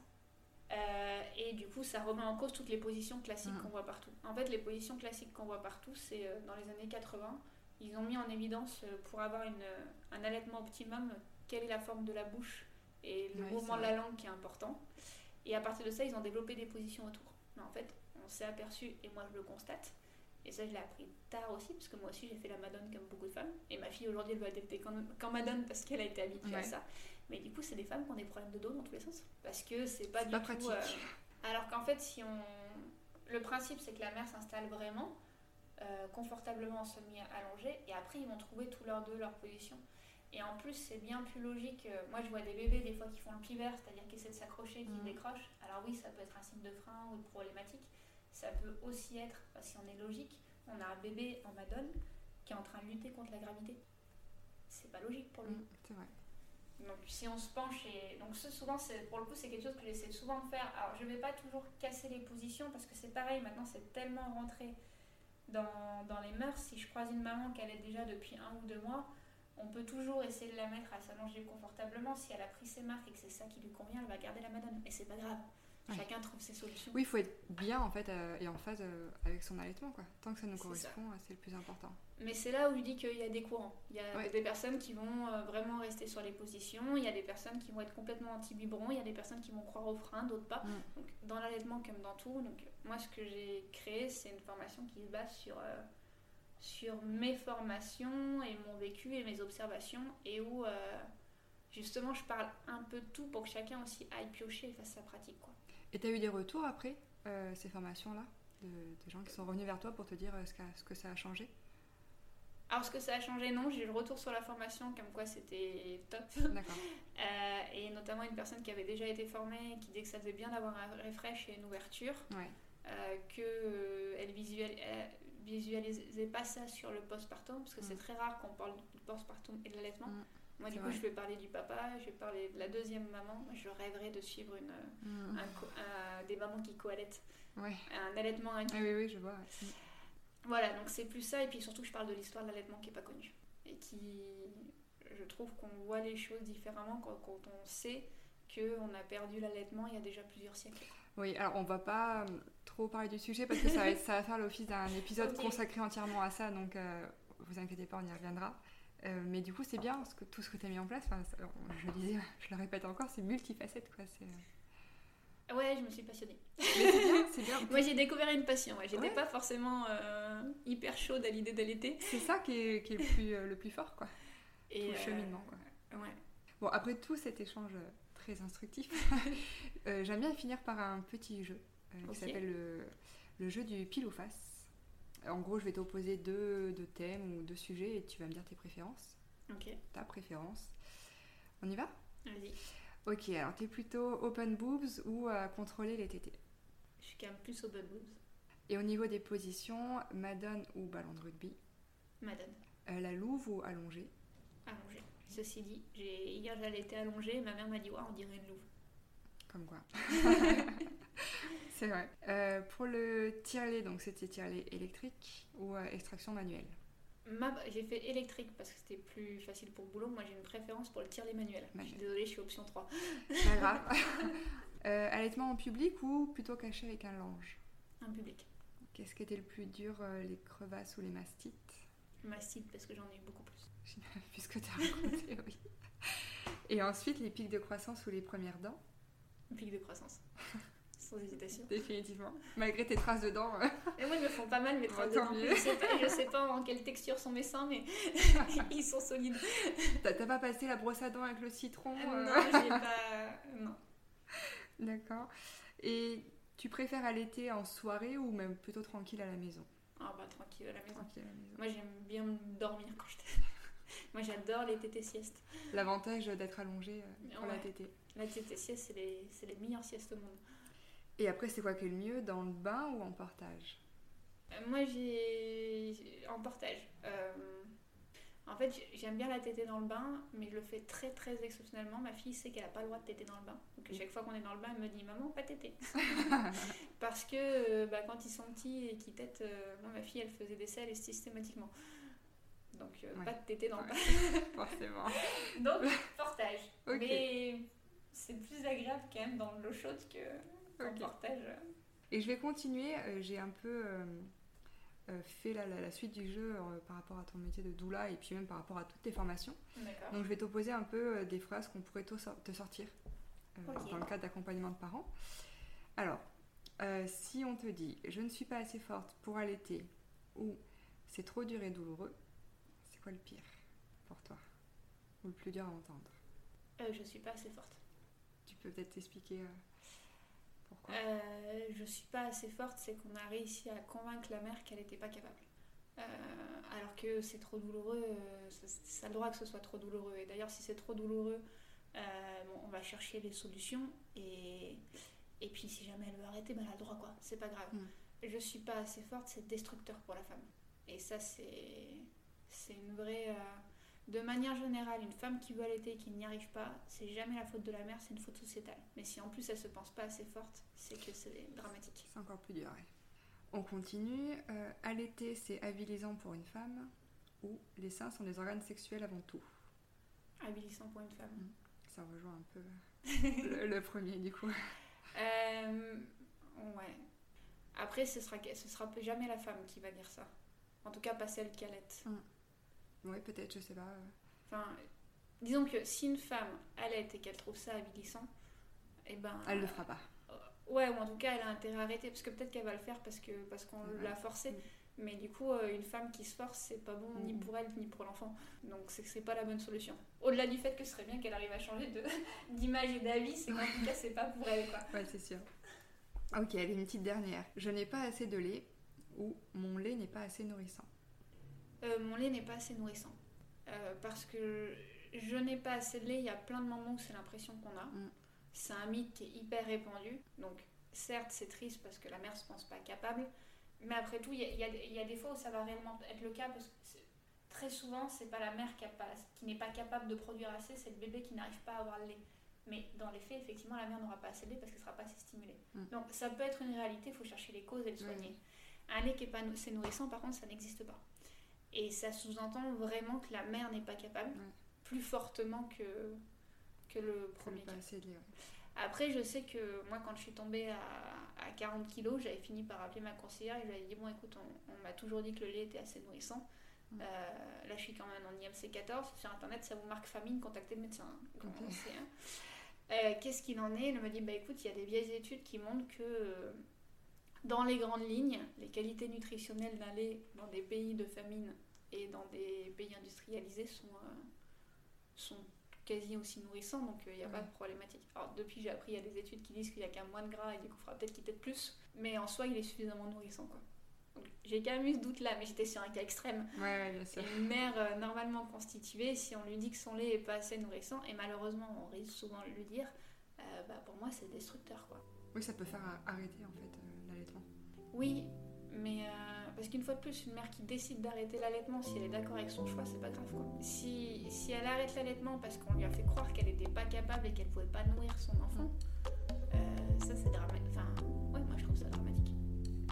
Et du coup, ça remet en cause toutes les positions classiques Mhm. qu'on voit partout. En fait, les positions classiques qu'on voit partout, c'est dans les années 80, ils ont mis en évidence pour avoir une, un allaitement optimum, quelle est la forme de la bouche et le Ouais, mouvement de la langue qui est important. Et à partir de ça, ils ont développé des positions autour. Mais en fait, on s'est aperçu, et moi je le constate, et ça je l'ai appris tard aussi, parce que moi aussi j'ai fait la madone comme beaucoup de femmes, et ma fille aujourd'hui elle adapter quand, quand madone parce qu'elle a été habituée à ça. Mais du coup, c'est des femmes qui ont des problèmes de dos dans tous les sens, parce que c'est pas du pas tout. pratique. euh, Alors qu'en fait, si on. Le principe, c'est que la mère s'installe vraiment euh, confortablement en semi-allongée, et après, ils vont trouver tous leurs deux leur position. Et en plus, c'est bien plus logique. euh, Moi, je vois des bébés des fois qui font le pivert, c'est-à-dire qui essaient de s'accrocher, qui Mhm. décrochent. Alors oui, ça peut être un signe de frein ou de problématique. Ça peut aussi être, bah, si on est logique, on a un bébé en madone qui est en train de lutter contre la gravité. C'est pas logique pour lui. Mm, c'est vrai. Donc si on se penche et donc ce souvent c'est pour le coup c'est quelque chose que j'essaie souvent de faire. Alors je vais pas toujours casser les positions parce que c'est pareil maintenant c'est tellement rentré dans, dans les mœurs. Si je croise une maman qui allait déjà depuis un ou deux mois, on peut toujours essayer de la mettre à s'allonger confortablement. Si elle a pris ses marques et que c'est ça qui lui convient, elle va garder la madone. Et c'est pas grave. Ouais. Chacun trouve ses solutions. Oui, il faut être bien en fait euh, et en phase euh, avec son allaitement quoi. Tant que ça nous correspond, euh, c'est le plus important. Mais c'est là où je dis qu'il y a des courants. Il y a Ouais. des personnes qui vont euh, vraiment rester sur les positions, il y a des personnes qui vont être complètement anti-biberon, il y a des personnes qui vont croire au frein, d'autres pas. Mm. Donc, dans l'allaitement comme dans tout, donc, moi ce que j'ai créé, c'est une formation qui se base sur, sur mes formations et mon vécu et mes observations et où euh, justement je parle un peu de tout pour que chacun aussi aille piocher et fasse sa pratique. Quoi. Et tu as eu des retours après euh, ces formations-là de, de gens qui sont revenus vers toi pour te dire euh, ce, que ça a changé? Alors ce que ça a changé, non, j'ai eu le retour sur la formation comme quoi c'était top. Euh, et notamment une personne qui avait déjà été formée, qui disait que ça faisait bien d'avoir un refresh et une ouverture, Ouais. euh, visual, elle visualisait pas ça sur le postpartum, parce que c'est Mm. très rare qu'on parle du postpartum et de l'allaitement. Mm. Moi, du coup, vrai. je vais parler du papa, je vais parler de la deuxième maman. Je rêverais de suivre une, Mm. un co- un- des mamans qui co-allaitent, Ouais. un allaitement inclus. Ah oui, oui, je vois. ouais. Voilà, donc c'est plus ça, et puis surtout je parle de l'histoire de l'allaitement qui n'est pas connue. Et qui, je trouve qu'on voit les choses différemment quand, quand on sait qu'on a perdu l'allaitement il y a déjà plusieurs siècles. Oui, alors on va pas trop parler du sujet parce que ça va, être- ça va faire l'office d'un épisode consacré entièrement à ça, donc euh, vous inquiétez pas, on y reviendra. Euh, mais du coup, c'est bien parce que tout ce que tu as mis en place, ça- je le disais, je le répète encore, c'est multifacette quoi. c'est- euh, Ouais, je me suis passionnée. C'est bien, c'est bien. Moi j'ai découvert une passion, ouais. j'étais Ouais. pas forcément euh, hyper chaude à l'idée d'allaiter. C'est ça qui est, qui est le, plus, le plus fort, quoi. Et Tout le cheminement, quoi. Ouais. Bon, après tout cet échange très instructif, j'aime bien finir par un petit jeu euh, qui s'appelle le, le jeu du pile ou face. En gros, je vais t'opposer deux, deux thèmes ou deux sujets et tu vas me dire tes préférences, Ok, ta préférence. On y va? Vas-y. Ok, alors t'es plutôt open boobs ou à contrôler les tétés? Je suis quand même plus bad boobs. Et au niveau des positions, Madone ou ballon de rugby? Madone. Euh, La louve ou allongée? Allongée. Ceci dit, hier j'allais été allongée, ma mère m'a dit, on dirait une louve. Comme quoi. C'est vrai. Euh, pour le tirelet, donc c'était tirelet électrique ou euh, extraction manuelle? Ma- J'ai fait électrique parce que c'était plus facile pour le boulot. Moi j'ai une préférence pour le tir les manuels. Je suis Manuel. désolée, je suis option 3. Pas grave. Euh, allaitement en public ou plutôt caché avec un linge? Un public. Qu'est-ce qui était le plus dur, les crevasses ou les mastites? Mastite parce que j'en ai eu beaucoup plus. Puisque tu as raconté, oui. Et ensuite, les pics de croissance ou les premières dents? Un pic de croissance. Sans hésitation. Définitivement. Malgré tes traces de dents. euh, Et moi, ils me font pas mal mes traces de dents. Je sais pas, je sais pas en quelle texture sont mes seins, mais ils sont solides. T'as pas passé la brosse à dents avec le citron Euh, euh, Non, j'ai pas. Non. D'accord. Et tu préfères allaiter en soirée ou même plutôt tranquille à la maison? Ah bah tranquille à la maison. Tranquille à la maison. Moi, j'aime bien dormir quand je Moi, j'adore les tétés siestes. L'avantage d'être allongé pour la Ouais. tétée. La tétée sieste, c'est les, c'est les meilleures siestes au monde. Et après, c'est quoi qui est le mieux Dans le bain ou en portage? Euh, Moi, j'ai. En portage. Euh, En fait, j'ai- j'aime bien la tétée dans le bain, mais je le fais très très exceptionnellement. Ma fille sait qu'elle n'a pas le droit de téter dans le bain. Donc, à chaque fois qu'on est dans le bain, elle me dit Maman, pas téter. Parce que euh, bah, quand ils sont petits et qu'ils têtent, euh, moi, ma fille, elle faisait des selles systématiquement. Donc, euh, Ouais. pas de téter dans le Ouais. Forcément. bain. Donc, portage. Mais c'est plus agréable quand même dans l'eau chaude que portage. Et je vais continuer. euh, J'ai un peu euh, euh, fait la, la- la suite du jeu par rapport à ton métier de doula et puis même par rapport à toutes tes formations. Donc je vais t'opposer un peu des phrases qu'on pourrait te, sor- te sortir dans le cadre d'accompagnement de parents. Alors, euh, si on te dit je ne suis pas assez forte pour allaiter ou c'est trop dur et douloureux, c'est quoi le pire pour toi Ou le plus dur à entendre? Euh, je suis pas assez forte. Tu peux peut-être t'expliquer euh, pourquoi? Euh, je suis pas assez forte, c'est qu'on a réussi à convaincre la mère qu'elle n'était pas capable. Euh, alors que c'est trop douloureux, euh, ça, ça a le droit que ce soit trop douloureux. Et d'ailleurs, si c'est trop douloureux, euh, bon, on va chercher les solutions. Et, et puis, si jamais elle veut arrêter, ben, elle a le droit, quoi. C'est pas grave. Mm. Je suis pas assez forte, c'est destructeur pour la femme. Et ça, c'est c'est une vraie. De manière générale, une femme qui veut allaiter et qui n'y arrive pas, c'est jamais la faute de la mère, c'est une faute sociétale. Mais si en plus elle se pense pas assez forte, c'est que c'est dramatique. C'est encore plus dur. ouais. On continue. Euh, allaiter, c'est avilisant pour une femme ou les seins sont des organes sexuels avant tout Habilissant pour une femme. Ça rejoint un peu le, le premier du coup. Euh, ouais. Après, ce sera, ce sera jamais la femme qui va dire ça. En tout cas, pas celle qui allait. Oui, peut-être, je sais pas. euh. Enfin, disons que si une femme allait et qu'elle trouve ça habilissant, eh ben. Elle le fera pas. Ouais, ou en tout cas, elle a intérêt à arrêter, parce que peut-être qu'elle va le faire parce que parce qu'on Ouais. l'a forcée. Mm. Mais du coup, euh, une femme qui se force, c'est pas bon ni Mm. pour elle ni pour l'enfant. Donc c'est que c'est pas la bonne solution. Au-delà du fait que ce serait bien qu'elle arrive à changer d'image et d'avis, c'est qu'en tout cas, c'est pas pour elle, quoi. Ouais, c'est sûr. Ok, allez, une petite dernière. Je n'ai pas assez de lait ou mon lait n'est pas assez nourrissant. Euh, mon lait n'est pas assez nourrissant. Euh, parce que je n'ai pas assez de lait, il y a plein de moments où c'est l'impression qu'on a. Mm. C'est un mythe qui est hyper répandu. Donc, certes, c'est triste parce que la mère se pense pas capable. Mais après tout, il y a, y des- il y a des fois où ça va réellement être le cas parce que très souvent, c'est pas la mère qui, n'est pas capable de produire assez, c'est le bébé qui n'arrive pas à avoir le lait. Mais dans les faits, effectivement, la mère n'aura pas assez de lait parce qu'elle ne sera pas assez stimulée. Mm. Donc, ça peut être une réalité, il faut chercher les causes et le soigner. Un lait qui n'est pas assez nourrissant, par contre, ça n'existe pas. Et ça sous-entend vraiment que la mère n'est pas capable, Ouais. plus fortement que, que le premier cas. Après, je sais que moi, quand je suis tombée à, à 40 kilos, j'avais fini par appeler ma conseillère et je lui avais dit Bon, écoute, on, on m'a toujours dit que le lait était assez nourrissant. Euh, là, je suis quand même en IMC 14. Sur internet, ça vous marque famine, contactez le médecin. Hein. Euh, Qu'est-ce qu'il en est? Elle me dit Bah écoute, il y a des vieilles études qui montrent que. euh, dans les grandes lignes, les qualités nutritionnelles d'un lait dans des pays de famine et dans des pays industrialisés sont, euh, sont quasi aussi nourrissants, donc il n'y a pas de problématique. Alors depuis, j'ai appris, il y a des études qui disent qu'il n'y a qu'un moins de gras et du coup, il faudra peut-être qu'il tête plus, mais en soi, il est suffisamment nourrissant. Quoi. J'ai quand même eu ce doute-là, mais j'étais sur un cas extrême. Ouais, ouais, bien sûr. Et une mère euh, normalement constituée, si on lui dit que son lait est pas assez nourrissant, et malheureusement, on risque souvent de lui dire, euh, bah, pour moi, c'est destructeur. quoi. Oui, ça peut faire arrêter en fait euh. Oui, Mais euh, parce qu'une fois de plus, une mère qui décide d'arrêter l'allaitement, si elle est d'accord avec son choix, c'est pas grave quoi. Si, si elle arrête l'allaitement parce qu'on lui a fait croire qu'elle n'était pas capable et qu'elle pouvait pas nourrir son enfant, euh, ça c'est dramatique. Enfin, ouais, moi je trouve ça dramatique.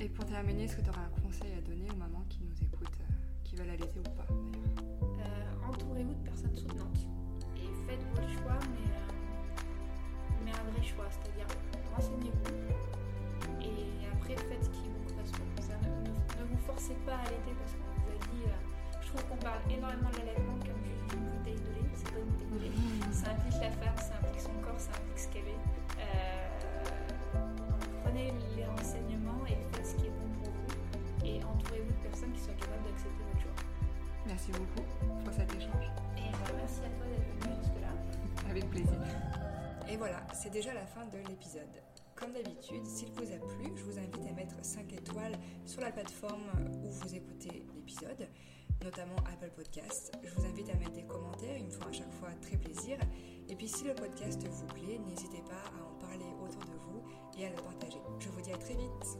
Et pour terminer, est-ce que tu aurais un conseil à donner aux mamans qui nous écoutent, euh, qui veulent allaiter ou pas d'ailleurs? Euh, Entourez-vous de personnes soutenantes et faites votre choix, mais, euh, mais un vrai choix, c'est-à-dire renseignez-vous et après faites ce qui vous ne, vous forcez pas à allaiter parce qu'on vous a dit. euh, je trouve qu'on parle énormément de l'allaitement comme juste une bouteille de lait. C'est pas une bouteille de lait. Ça implique la femme, ça implique son corps, ça implique ce qu'elle est. Euh, prenez les renseignements et faites ce qui est bon pour vous et entourez-vous de personnes qui soient capables d'accepter votre choix. Merci beaucoup pour cet échange. Et bah, merci à toi d'être venu jusque-là. Avec plaisir. Et voilà, c'est déjà la fin de l'épisode. Comme d'habitude, s'il vous a plu, je vous invite à mettre 5 étoiles sur la plateforme où vous écoutez l'épisode, notamment Apple Podcast. Je vous invite à mettre des commentaires, ils me font à chaque fois très plaisir. Et puis si le podcast vous plaît, n'hésitez pas à en parler autour de vous et à le partager. Je vous dis à très vite